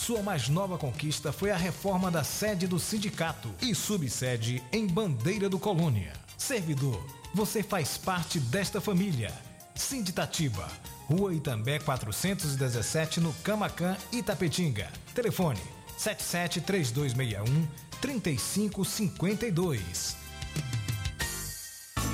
Sua mais nova conquista foi a reforma da sede do sindicato e subsede em Bandeira do Colônia. Servidor, você faz parte desta família. Sinditatiba, Rua Itambé 417 no Camacan, Itapetinga. Telefone 773261 3552.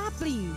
Chaplin.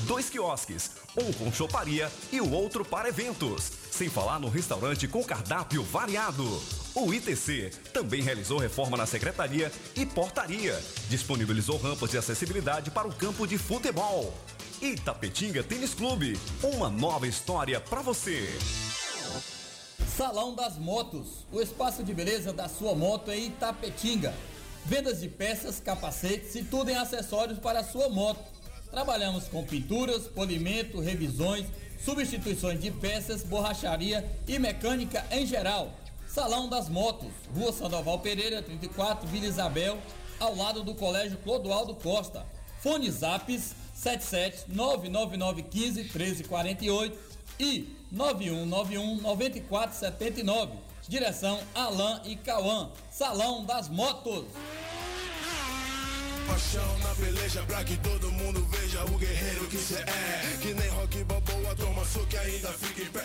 dois quiosques, um com choparia e o outro para eventos. Sem falar no restaurante com cardápio variado. O ITC também realizou reforma na secretaria e portaria. Disponibilizou rampas de acessibilidade para o campo de futebol. Itapetinga Tênis Clube, uma nova história para você. Salão das Motos, o espaço de beleza da sua moto em Itapetinga. Vendas de peças, capacetes e tudo em acessórios para a sua moto. Trabalhamos com pinturas, polimento, revisões, substituições de peças, borracharia e mecânica em geral. Salão das Motos, Rua Sandoval Pereira, 34, Vila Isabel, ao lado do Colégio Clodoaldo Costa. Fone Zaps 77 99915 1348 e 9191 9479. Direção Alain e Cauã. Salão das Motos. Paixão na peleja pra que todo mundo veja o guerreiro que cê é. Que nem rock balboa, toma que ainda fica em pé.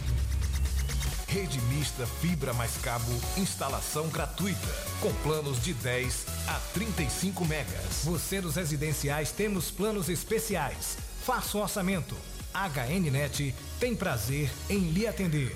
Rede mista fibra mais cabo, instalação gratuita, com planos de 10 a 35 megas. Você dos residenciais temos planos especiais. Faça o orçamento. HNnet tem prazer em lhe atender.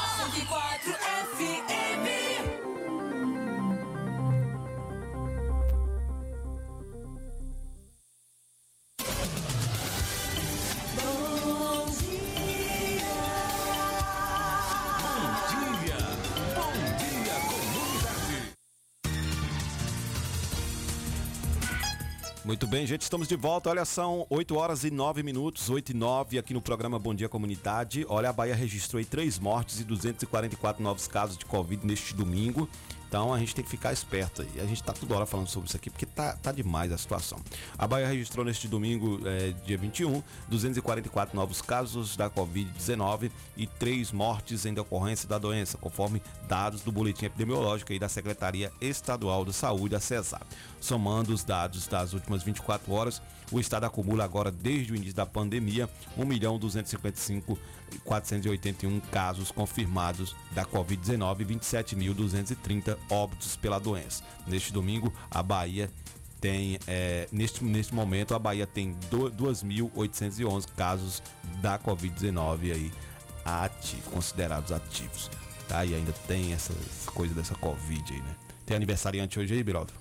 Muito bem, gente, estamos de volta. Olha, são 8 horas e 9 minutos, 8 e 9 aqui no programa Bom Dia Comunidade. Olha, a Bahia registrou aí 3 mortes e 244 novos casos de Covid neste domingo. Então a gente tem que ficar esperto aí. A gente tá toda hora falando sobre isso aqui porque tá, tá demais a situação. A Bahia registrou neste domingo, eh, dia 21, 244 novos casos da Covid-19 e 3 mortes em decorrência da doença, conforme dados do boletim epidemiológico aí da Secretaria Estadual de Saúde, a CESAP. Somando os dados das últimas 24 horas, o estado acumula agora, desde o início da pandemia, 1.255.481 casos confirmados da Covid-19 e 27.230 óbitos pela doença. Neste domingo, a Bahia tem, é, neste, neste momento, a Bahia tem do- 2.811 casos da Covid-19 aí ativos, considerados ativos. Tá? E ainda tem essa coisa dessa Covid aí, né? Tem aniversariante hoje aí, Biraldo?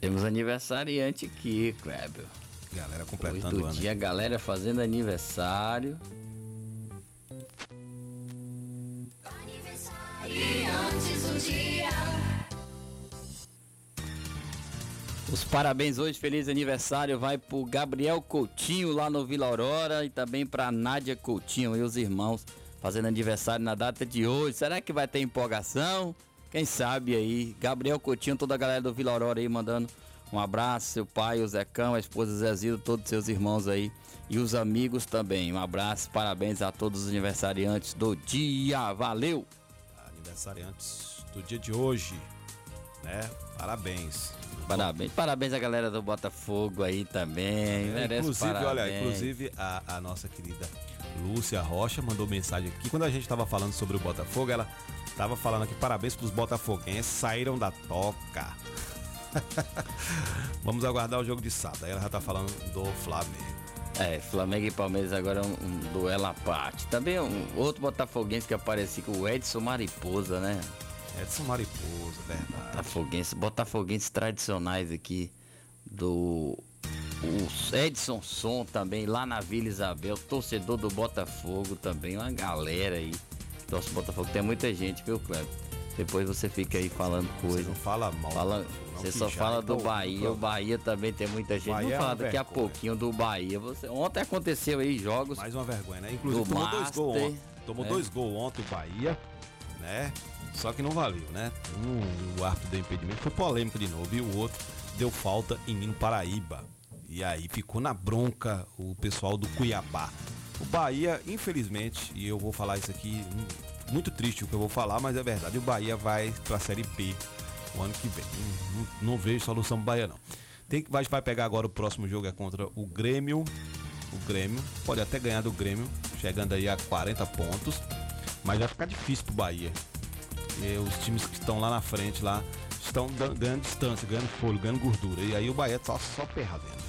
Temos aniversariante aqui, Kleber. Galera completando do o ano. dia, galera fazendo aniversário. Os parabéns hoje, feliz aniversário, vai pro Gabriel Coutinho lá no Vila Aurora e também pra Nádia Coutinho e os irmãos fazendo aniversário na data de hoje. Será que vai ter empolgação? Quem sabe aí? Gabriel Coutinho, toda a galera do Vila Aurora aí mandando um abraço, seu pai, o Zecão, a esposa Zezildo, todos seus irmãos aí e os amigos também. Um abraço, parabéns a todos os aniversariantes do dia. Valeu! Aniversariantes do dia de hoje, né? Parabéns. Parabéns, parabéns a galera do Botafogo aí também. É, inclusive, olha, parabéns. inclusive a, a nossa querida Lúcia Rocha mandou mensagem aqui. Quando a gente tava falando sobre o Botafogo, ela tava falando aqui, parabéns pros botafoguenses, saíram da toca. <laughs> Vamos aguardar o jogo de sábado. Aí ela já tá falando do Flamengo. É, Flamengo e Palmeiras agora é um, um duelo à parte. Também um outro botafoguense que apareceu, o Edson Mariposa, né? Edson Mariposa, verdade. Botafoguense, botafoguenses tradicionais aqui do o Edson Som também lá na Vila Isabel, torcedor do Botafogo também, uma galera aí. Torce o Botafogo, tem muita gente, viu, Cleber? Depois você fica aí falando coisa. Você não fala mal. Fala, você só fala é do Bahia. O Bahia também tem muita gente. Bahia é Vamos falar uma daqui a pouquinho do Bahia. Você, ontem aconteceu aí jogos. Mais uma vergonha, né? Inclusive tomou dois gols ontem. Tomou né? dois gols ontem o Bahia, né? Só que não valeu, né? Um, o árbitro deu impedimento, foi polêmico de novo. E o outro deu falta em Nino Paraíba. E aí ficou na bronca o pessoal do Cuiabá. O Bahia, infelizmente, e eu vou falar isso aqui, hum, muito triste o que eu vou falar, mas é verdade, o Bahia vai para a Série B o ano que vem. Não, não, não vejo solução pro Bahia, não. Tem que, vai, vai pegar agora o próximo jogo é contra o Grêmio. O Grêmio pode até ganhar do Grêmio, chegando aí a 40 pontos, mas vai ficar difícil pro Bahia. E os times que estão lá na frente lá estão ganhando distância, ganhando fôlego, ganhando gordura. E aí o Bahia tá só perdendo.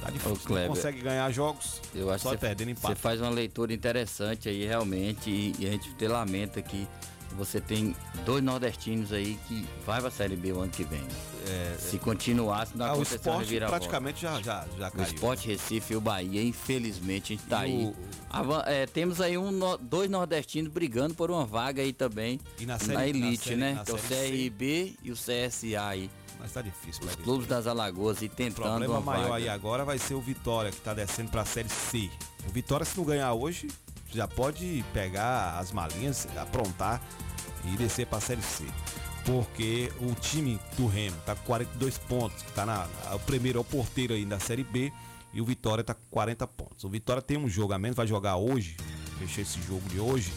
Tá difícil, não Kleber, consegue ganhar jogos, Eu acho só que perdendo você empate. faz uma leitura interessante aí realmente e, e a gente te lamenta que você tem dois nordestinos aí que vai pra Série B o ano que vem. Se continuar, se não Ah, o acontecer esporte reviravolta. praticamente já, já, já O caiu. Sport Recife e o Bahia, infelizmente, a gente tá E aí. o- Avan- é, temos aí um, dois nordestinos brigando por uma vaga aí também na na, série- na elite, série- né? na Que é o C. CRB e o CSA aí. Mas tá difícil, Os Bahia. clubes das Alagoas e O tentando problema uma maior vaga. aí agora vai ser o Vitória, que tá descendo pra Série C. O Vitória, se não ganhar hoje, já pode pegar as malinhas, aprontar e descer pra Série C. Porque o time do Remo tá com 42 pontos, que tá na. O primeiro é o porteiro aí da Série B e o Vitória tá com 40 pontos. O Vitória tem um jogo a menos, vai jogar hoje, fechar esse jogo de hoje.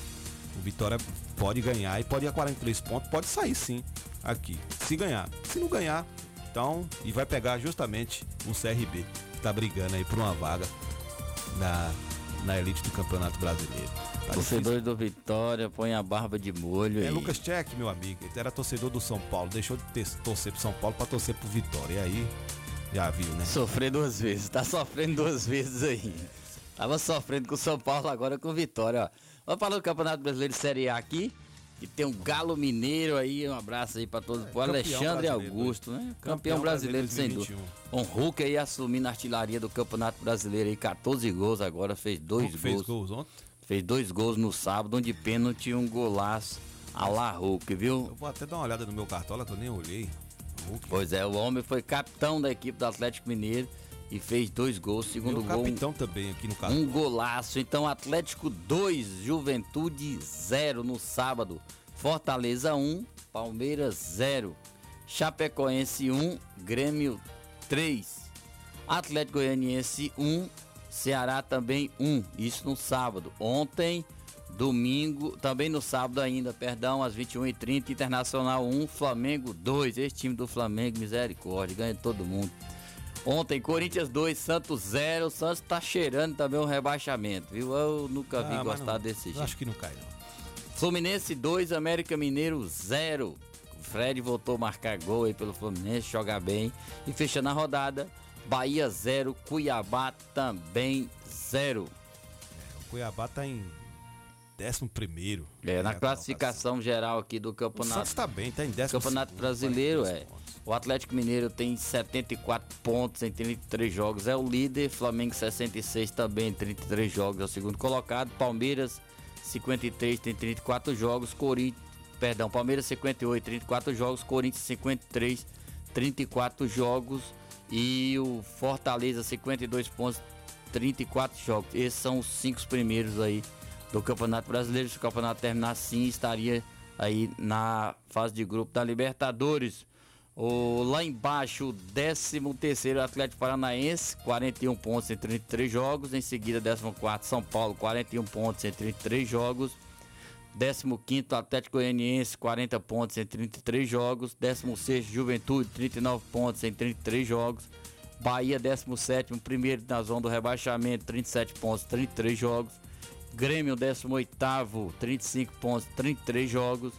O Vitória pode ganhar e pode ir a 43 pontos, pode sair sim aqui. Se ganhar. Se não ganhar, então, e vai pegar justamente o CRB, que tá brigando aí por uma vaga na, na elite do Campeonato Brasileiro. Tá Torcedor do Vitória, põe a barba de molho é aí. Lucas Check, meu amigo. Ele era torcedor do São Paulo. Deixou de ter, torcer pro São Paulo pra torcer pro Vitória. E aí, já viu, né? Sofrer duas vezes, tá sofrendo duas vezes aí. Tava sofrendo com o São Paulo, agora com o Vitória, ó. Vamos falar do Campeonato Brasileiro de Série A aqui, que tem um Galo Mineiro aí, um abraço aí pra todos, pro campeão Alexandre Augusto, né? Campeão, Campeão brasileiro, brasileiro sem dúvida. Um Hulk aí assumindo a artilharia do Campeonato Brasileiro aí, 14 gols agora, fez dois Hulk fez gols. gols ontem? Fez dois gols no sábado, onde pênalti e um golaço a la Hulk, viu? Eu vou até dar uma olhada no meu cartola que eu nem olhei. Hulk. Pois é, o homem foi capitão da equipe do Atlético Mineiro e fez dois gols. Segundo Meu gol, capitão também aqui no cartola. um golaço. Então, Atlético 2, Juventude 0 no sábado. Fortaleza 1, Palmeiras 0. Chapecoense 1, Grêmio 3. Atlético Goianiense 1, Ceará também 1. Isso no sábado. Ontem, domingo, também no sábado ainda, perdão, às 21h30, Internacional 1, Flamengo 2. Esse time do Flamengo, misericórdia, ganha todo mundo. Ontem, Corinthians 2, Santos 0. O Santos tá cheirando também um rebaixamento, viu? Eu nunca vi Ah, mas gostar não- desse jeito. Acho que não cai, não. Fluminense 2, América Mineiro 0. O Fred voltou a marcar gol aí pelo Fluminense, jogar bem. E fechando a rodada, Bahia 0, Cuiabá também 0. O Cuiabá tá em 11 primeiro. É, na classificação geral aqui do O campeonato. Santos tá bem, tá em 10 Campeonato Brasileiro, é. O Atlético Mineiro tem 74 pontos em 33 jogos, é o líder. Flamengo 66 também em 33 jogos, é o segundo colocado. Palmeiras 53 tem 34 jogos. Corinthians, perdão, Palmeiras 58, 34 jogos. Corinthians 53, 34 jogos. E o Fortaleza 52 pontos, 34 jogos. Esses são os cinco primeiros aí do Campeonato Brasileiro. Se o campeonato terminar assim, estaria aí na fase de grupo da Libertadores. O, lá embaixo, o 13 terceiro Atlético Paranaense, 41 pontos em 33 jogos. Em seguida, 14 São Paulo, 41 pontos em 33 jogos. 15 Atlético Goianiense, 40 pontos em 33 jogos. 16 Juventude, 39 pontos em 33 jogos. Bahia, 17 primeiro na zona do rebaixamento, 37 pontos, 33 jogos. Grêmio, 18 35 pontos, 33 jogos.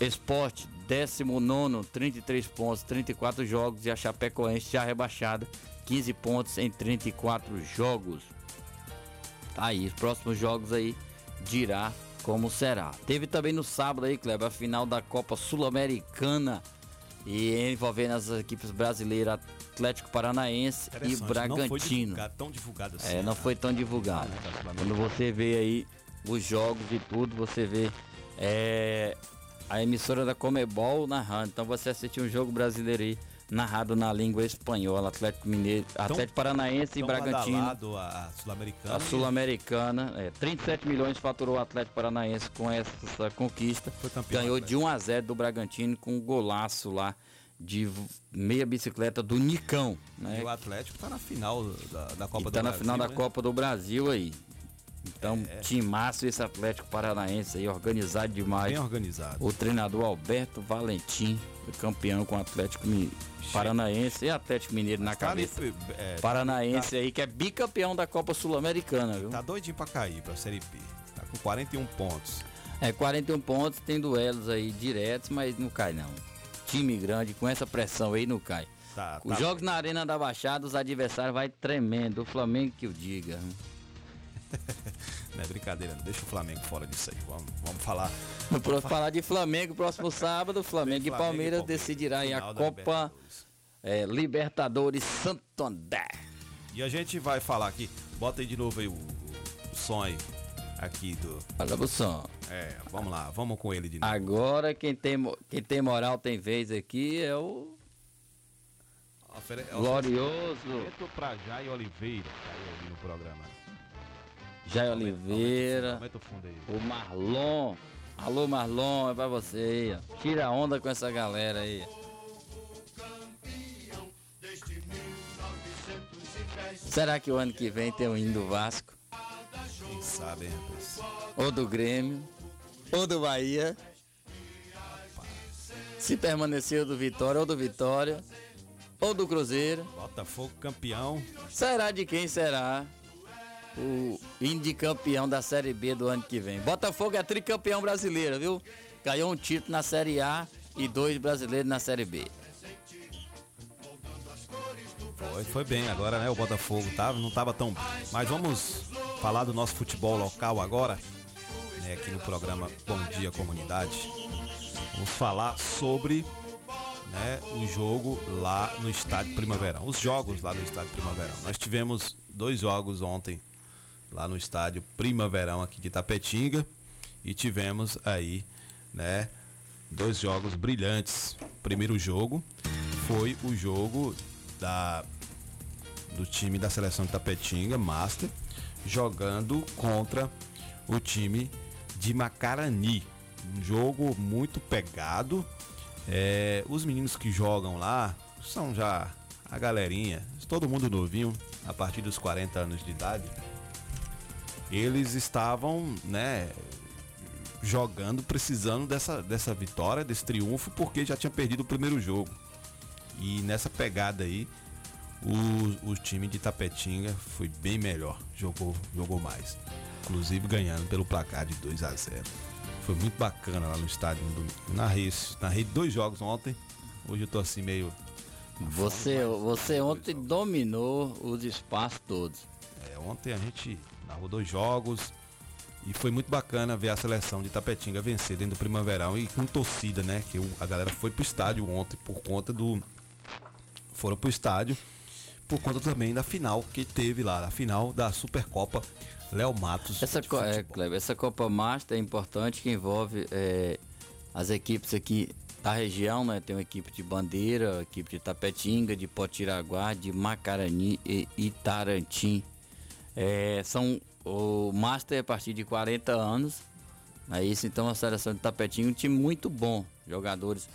Esporte, 19 33 pontos, 34 jogos. E a Chapecoense já rebaixada, 15 pontos em 34 jogos. Tá aí, os próximos jogos aí dirá como será. Teve também no sábado aí, Kleber, a final da Copa Sul-Americana e envolvendo as equipes brasileiras Atlético Paranaense e Interessante, Não foi Bragantino. divulgado, tão divulgado assim. É, não foi tão divulgado. Quando você vê aí os jogos e tudo, você vê é, a emissora da Comebol narrando. Então você assistiu um jogo brasileiro aí narrado na língua espanhola, Atlético Mineiro, Atlético Paranaense e tão Bragantino. a Sul-Americana. A Sul-Americana, é, 37 milhões faturou o Atlético Paranaense com essa, essa conquista. Ganhou de 1 a 0 do Bragantino com um golaço lá de meia bicicleta do Nicão, né? E o Atlético tá na final da, da Copa E do tá na Brasil, final da né? Copa do Brasil aí. Então, timaço esse Atlético Paranaense aí, organizado demais. Bem organizado. O treinador Alberto Valentim, campeão com o Atlético Mi- Paranaense e Atlético Mineiro na Tá ali, cabeça. é, Paranaense tá- aí, que é bicampeão da Copa Sul-Americana, viu? Tá doidinho pra cair pra Série B. Tá com 41 pontos. É, 41 pontos, tem duelos aí diretos, mas não cai não. Time grande, com essa pressão aí, não cai. Tá, Os tá. jogos na Arena da Baixada, os adversários vai tremendo. O Flamengo que o diga. <laughs> Não é brincadeira, não. deixa o Flamengo fora disso aí. Vamos, vamos falar. Próximo falar de Flamengo, próximo sábado, Flamengo Flamengo e Palmeiras Palmeiras, decidirá aí a Copa é, Libertadores Santander. E a gente vai falar aqui. Bota aí de novo aí o, o som aí. Aqui do. Som. É, vamos lá, vamos com ele de novo. Agora quem tem, quem tem moral tem vez aqui é o Ofere- glorioso pra Jai Oliveira, caiu ali no programa. Jair Oliveira, Aumenta o fundo aí. o Marlon. Alô Marlon, é pra você aí. Tira onda com essa galera aí. Será que o ano que vem tem o hino do Vasco? Quem sabe, hein, rapaz? Ou do Grêmio? Ou do Bahia? Se permanecer o do Vitória, ou do Vitória, ou do Cruzeiro. Botafogo campeão. Será de quem será o hino de campeão da Série B do ano que vem? Botafogo é tricampeão brasileiro, viu? Ganhou um título na Série A e dois brasileiros na Série B. Foi, foi bem agora, né? O Botafogo tava, não tava tão. Mas vamos falar do nosso futebol local agora, né? Aqui no programa Bom Dia Comunidade. Vamos falar sobre né, o jogo lá no Estádio Primaverão. Os jogos lá no Estádio Primaverão. Nós tivemos dois jogos ontem lá no Estádio Primaverão aqui de Tapetinga e tivemos aí, né, dois jogos brilhantes. O primeiro jogo foi o jogo da do time da seleção de Tapetinga, Master, jogando contra o time de Macarani. Um jogo muito pegado. É, os meninos que jogam lá são já a galerinha, todo mundo novinho, a partir dos 40 anos de idade. Eles estavam, né, jogando, precisando dessa, dessa vitória, desse triunfo, porque já tinha perdido o primeiro jogo. E nessa pegada aí, o, o time de Tapetinga foi bem melhor, jogou, jogou mais. Inclusive ganhando pelo placar de 2 a 0 Foi muito bacana lá no estádio. no domingo. Narrei, narrei dois jogos ontem. Hoje eu tô assim meio. Você, você ontem dominou os espaços todos. É, ontem a gente narrou dois jogos. E foi muito bacana ver a seleção de Tapetinga vencer dentro do Primaverão e com torcida, né? Que a galera foi pro estádio ontem por conta do. Foram pro estádio por conta também da final que teve lá, a final da Supercopa Léo Matos. Essa, co- é, Kleber, essa Copa Master é importante que envolve é, as equipes aqui da região, né? Tem uma equipe de Bandeira, equipe de Tapetinga, de Potiraguá, de Macarani e Itarantim. É, são o Master é a partir de 40 anos. É isso, então a seleção de Tapetinga é um time muito bom. Jogadores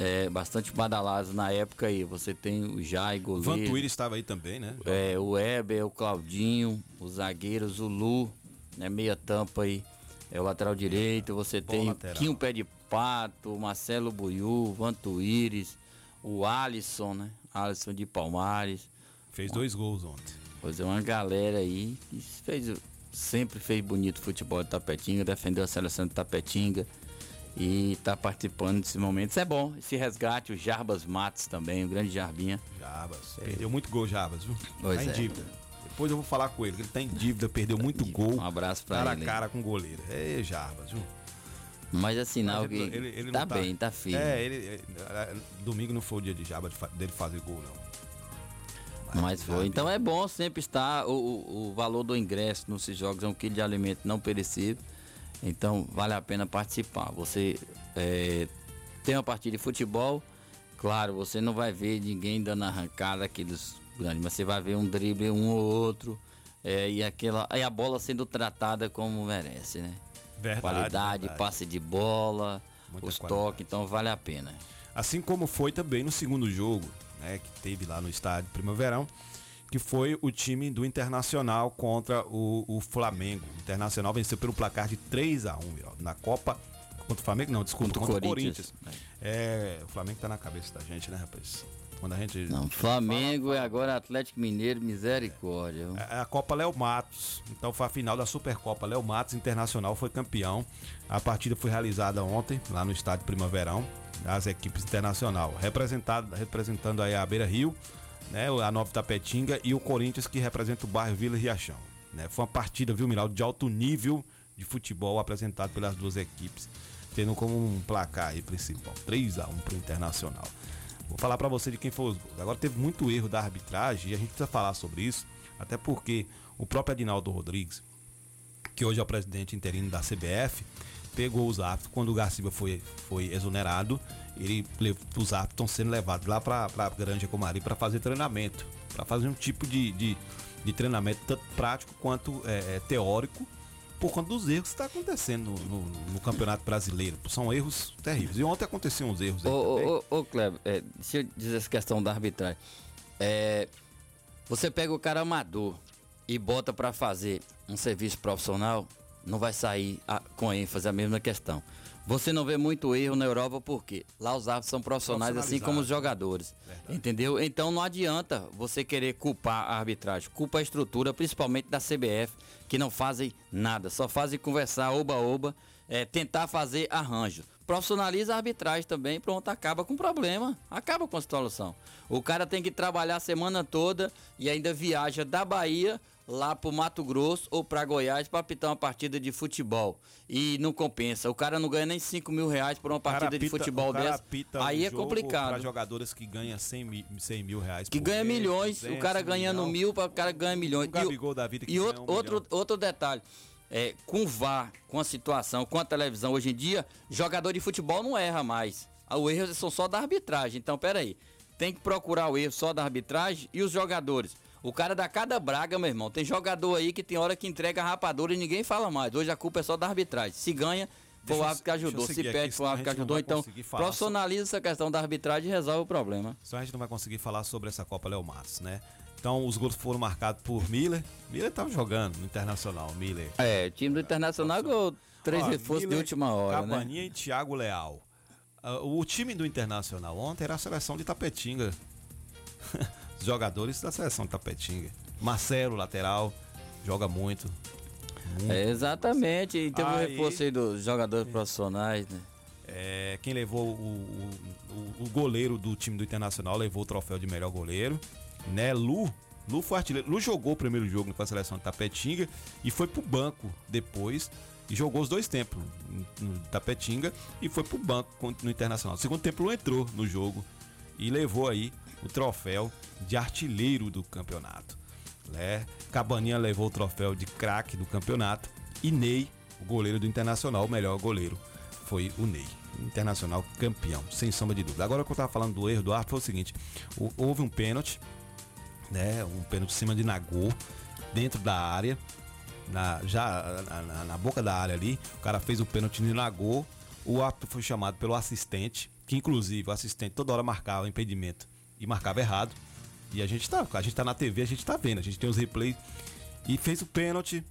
é, bastante badalados na época aí. Você tem o Jai, goleiro. Vantuíra estava aí também, né? É, o Weber, o Claudinho, os zagueiros, o Lu, né, meia tampa aí, é o lateral direito, você Bom tem lateral. o Quinho Pé de Pato, o Marcelo Buiú, o Vantuíris, o Alisson, né, Alisson de Palmares. Fez dois gols ontem. Pois é, uma galera aí que fez, sempre fez bonito futebol de Tapetinga, defendeu a seleção de Tapetinga e tá participando desse momento. Isso é bom, esse resgate, o Jarbas Matos também, o grande Jarbinha. Jarbas. Perdeu muito gol, Jarbas, viu? Pois tá em é. dívida. Depois eu vou falar com ele, que ele tá em dívida, perdeu muito gol. Um abraço pra cara ele. a cara com o goleiro. É, Jarbas, viu? Mas é sinal Mas que ele- ele- ele tá, não bem, tá firme. É, ele, ele- é, domingo não foi o dia de Jarbas dele fazer gol, não. Mas foi. Então é bom sempre estar. O, o, o valor do ingresso nesses jogos é um quilo de alimento não perecível. Então vale a pena participar. Você é, tem uma partida de futebol, claro, você não vai ver ninguém dando arrancada aqueles grandes, mas você vai ver um drible um ou outro. é, e aquela. Aí a bola sendo tratada como merece, né? Verdade, qualidade, verdade. passe de bola, Muita os qualidade. toques, então vale a pena. Assim como foi também no segundo jogo, né, que teve lá no estádio Primaverão, que foi o time do Internacional contra o, o Flamengo. O Internacional venceu pelo placar de 3 a 1 Miraldo, na Copa contra o Flamengo, não, desculpa, Contra o contra, o Corinthians. Corinthians. É, o Flamengo tá na cabeça da gente, né, rapaz? Quando a gente Não, Flamengo é agora Atlético Mineiro, misericórdia. É a Copa Léo Matos. Então foi a final da Supercopa Léo Matos Internacional foi campeão. A partida foi realizada ontem lá no estádio Primaverão das equipes internacional, representado representando aí a Beira Rio, né, a Nova Tapetinga e o Corinthians que representa o bairro Vila Riachão. Né? Foi uma partida, viu, Miraldo, de alto nível de futebol apresentado pelas duas equipes, tendo como um placar aí principal 3 a 1 para o Internacional. Vou falar para você de quem foi os gols. Agora teve muito erro da arbitragem e a gente precisa falar sobre isso, até porque o próprio Adinaldo Rodrigues, que hoje é o presidente interino da CBF, pegou os árbitros quando o Garciba foi, foi exonerado. Ele, os árbitros estão sendo levados lá para a Granja Comari para fazer treinamento, para fazer um tipo de, de, de treinamento tanto prático quanto é, é, teórico, por conta dos erros que está acontecendo no, no- no Campeonato Brasileiro. São erros terríveis. E ontem aconteciam uns erros também. Ô, ô, ô, ô Kleber, é, deixa eu dizer essa questão da arbitragem. É, você pega o cara amador e bota pra fazer um serviço profissional, não vai sair a- com ênfase a mesma questão. Você não vê muito erro na Europa porque lá os árbitros são profissionais assim como os jogadores. Entendeu? Então não adianta você querer culpar a arbitragem. Culpa a estrutura, principalmente da CBF, que não fazem nada. Só fazem conversar oba-oba, é, tentar fazer arranjo. Profissionaliza a arbitragem também, pronto, acaba com o problema. Acaba com a situação. O cara tem que trabalhar a semana toda e ainda viaja da Bahia lá pro Mato Grosso ou pra Goiás para apitar uma partida de futebol. E não compensa. O cara não ganha nem 5 mil reais por uma partida de futebol dessa. Aí o é complicado. Pra jogadores que ganham 100 mil, 100 mil reais Que ganha mês, milhões, 200, o cara um ganhando mil, para o cara ganha milhões. Um Gabigol da vida que e outro, um outro, outro detalhe, é, com o VAR, com a situação, com a televisão, hoje em dia, jogador de futebol não erra mais. Ah, O erro são só da arbitragem. Então, peraí, tem que procurar o erro só da arbitragem e os jogadores. O cara dá cada braga, meu irmão. Tem jogador aí que tem hora que entrega a rapadura e ninguém fala mais. Hoje a culpa é só da arbitragem. Se ganha, foi o árbitro que ajudou. Se perde, foi o árbitro que ajudou. Então, falar profissionaliza essa questão da arbitragem e resolve o problema. Só a gente não vai conseguir falar sobre essa Copa Léo Matos, né? Então os gols foram marcados por Miller. Miller tava jogando no Internacional, Miller. É, time do Internacional ganhou três reforços de última hora, né? Cabaninha e Thiago Leal. Ah, o time do Internacional ontem era a seleção de Tapetinga. <laughs> Jogadores da seleção de Tapetinga. Marcelo, lateral, joga muito. muito. É, exatamente. E teve o Aí- reforço aí dos jogadores profissionais, né? É, quem levou o, o, o- goleiro do time do Internacional levou o troféu de melhor goleiro, né? Lu, Lu foi artilheiro. Lu jogou o primeiro jogo com a seleção de Tapetinga e foi pro banco depois e jogou os dois tempos no Tapetinga e foi pro banco no Internacional. No segundo tempo Lu entrou no jogo e levou aí o troféu de artilheiro do campeonato. Né? Cabaninha levou o troféu de craque do campeonato e Ney, o goleiro do Internacional, o melhor goleiro, foi o Ney. Internacional campeão, sem sombra de dúvida. Agora que eu tava falando do erro do árbitro foi o seguinte: o- houve um pênalti, né? Um pênalti em cima de Nagô, dentro da área, na, já na, na- boca da área ali. O cara fez o pênalti de Nagô. O árbitro foi chamado pelo assistente, que inclusive o assistente toda hora marcava impedimento e marcava errado. E a gente tá, a gente tá na TV, a gente tá vendo, a gente tem os replays. E fez o pênalti.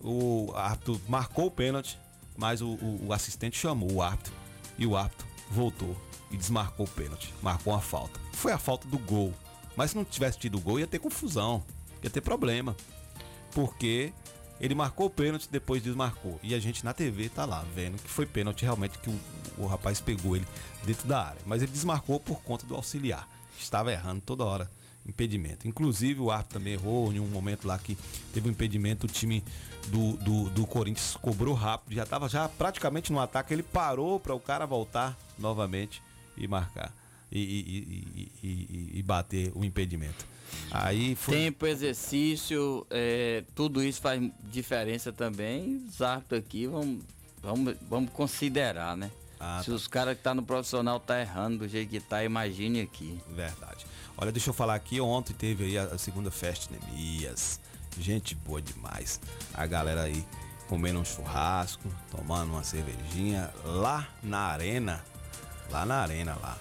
O árbitro marcou o pênalti, mas o, o- o assistente chamou o árbitro e o árbitro voltou e desmarcou o pênalti. Marcou uma falta. Foi a falta do gol. Mas se não tivesse tido gol, ia ter confusão, ia ter problema. Porque ele marcou o pênalti, depois desmarcou. E a gente na TV tá lá vendo que foi pênalti realmente que o, o rapaz pegou ele dentro da área. Mas ele desmarcou por conta do auxiliar. Estava errando toda hora impedimento. Inclusive o árbitro também errou em um momento lá que teve um impedimento, o time do, do, do Corinthians cobrou rápido, já estava já praticamente no ataque, ele parou para o cara voltar novamente e marcar e, e, e, e- bater o impedimento. Aí foi Tempo, exercício, é, tudo isso faz diferença também. Os árbitros aqui vamos, vamos, vamos considerar, né? Ah, Se tá. os caras que tá no profissional tá errando do jeito que tá, imagine aqui. Verdade. Olha, deixa eu falar aqui, ontem teve aí a, segunda festa Nemias. Gente boa demais. A galera aí comendo um churrasco, tomando uma cervejinha lá na arena. Lá na arena lá.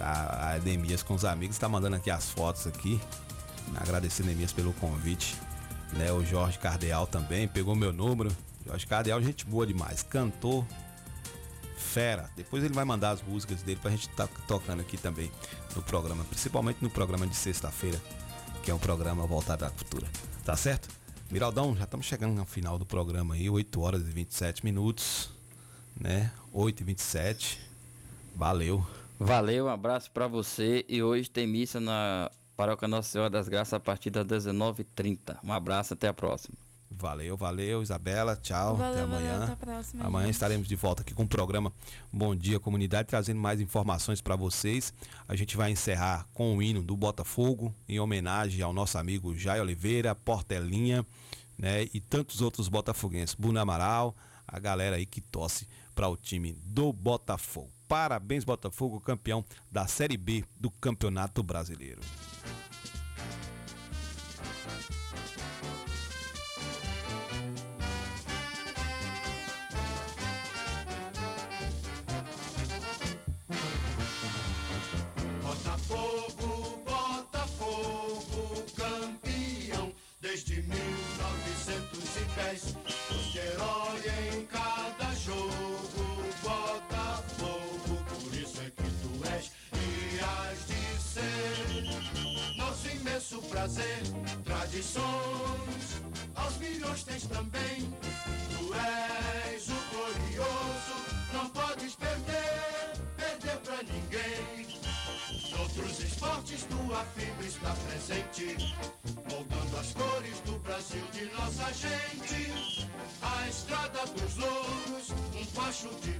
A, a Edemias com os amigos tá mandando aqui as fotos aqui. Agradecer Neemias pelo convite. Né, o Jorge Cardeal também pegou meu número. Jorge Cardeal, gente boa demais. Cantor fera. Depois ele vai mandar as músicas dele pra gente tá tocando aqui também no programa, principalmente no programa de sexta-feira, que é um programa voltado à cultura. Tá certo? Miraldão, já estamos chegando no final do programa aí, 8 horas e 27 minutos, né? 8 e 27. Valeu. Valeu, um abraço para você e hoje tem missa na Paróquia Nossa Senhora das Graças a partir das 19h30. Um abraço, até a próxima. Valeu, valeu, Isabela. Tchau. Valeu, até amanhã. valeu, até próxima, amanhã gente. estaremos de volta aqui com o programa Bom Dia Comunidade, trazendo mais informações para vocês. A gente vai encerrar com o hino do Botafogo, em homenagem ao nosso amigo Jai Oliveira, Portelinha, né? E tantos outros botafoguenses. Buna Amaral, a galera aí que torce para o time do Botafogo. Parabéns, Botafogo, campeão da Série B do Campeonato Brasileiro. Prazer, tradições, aos milhões tens também. Tu és o glorioso, não podes perder, perder pra ninguém. Noutros esportes tua fibra está presente, moldando as cores do Brasil de nossa gente. A estrada dos louros, um facho de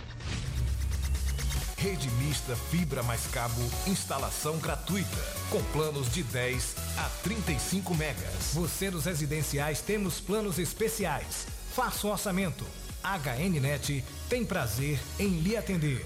Rede mista fibra mais cabo, instalação gratuita, com planos de 10 a 35 megas. Você dos residenciais temos planos especiais. Faça o orçamento. HNnet tem prazer em lhe atender.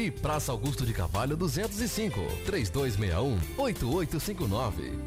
E Praça Augusto de Carvalho 205, 3261-8859.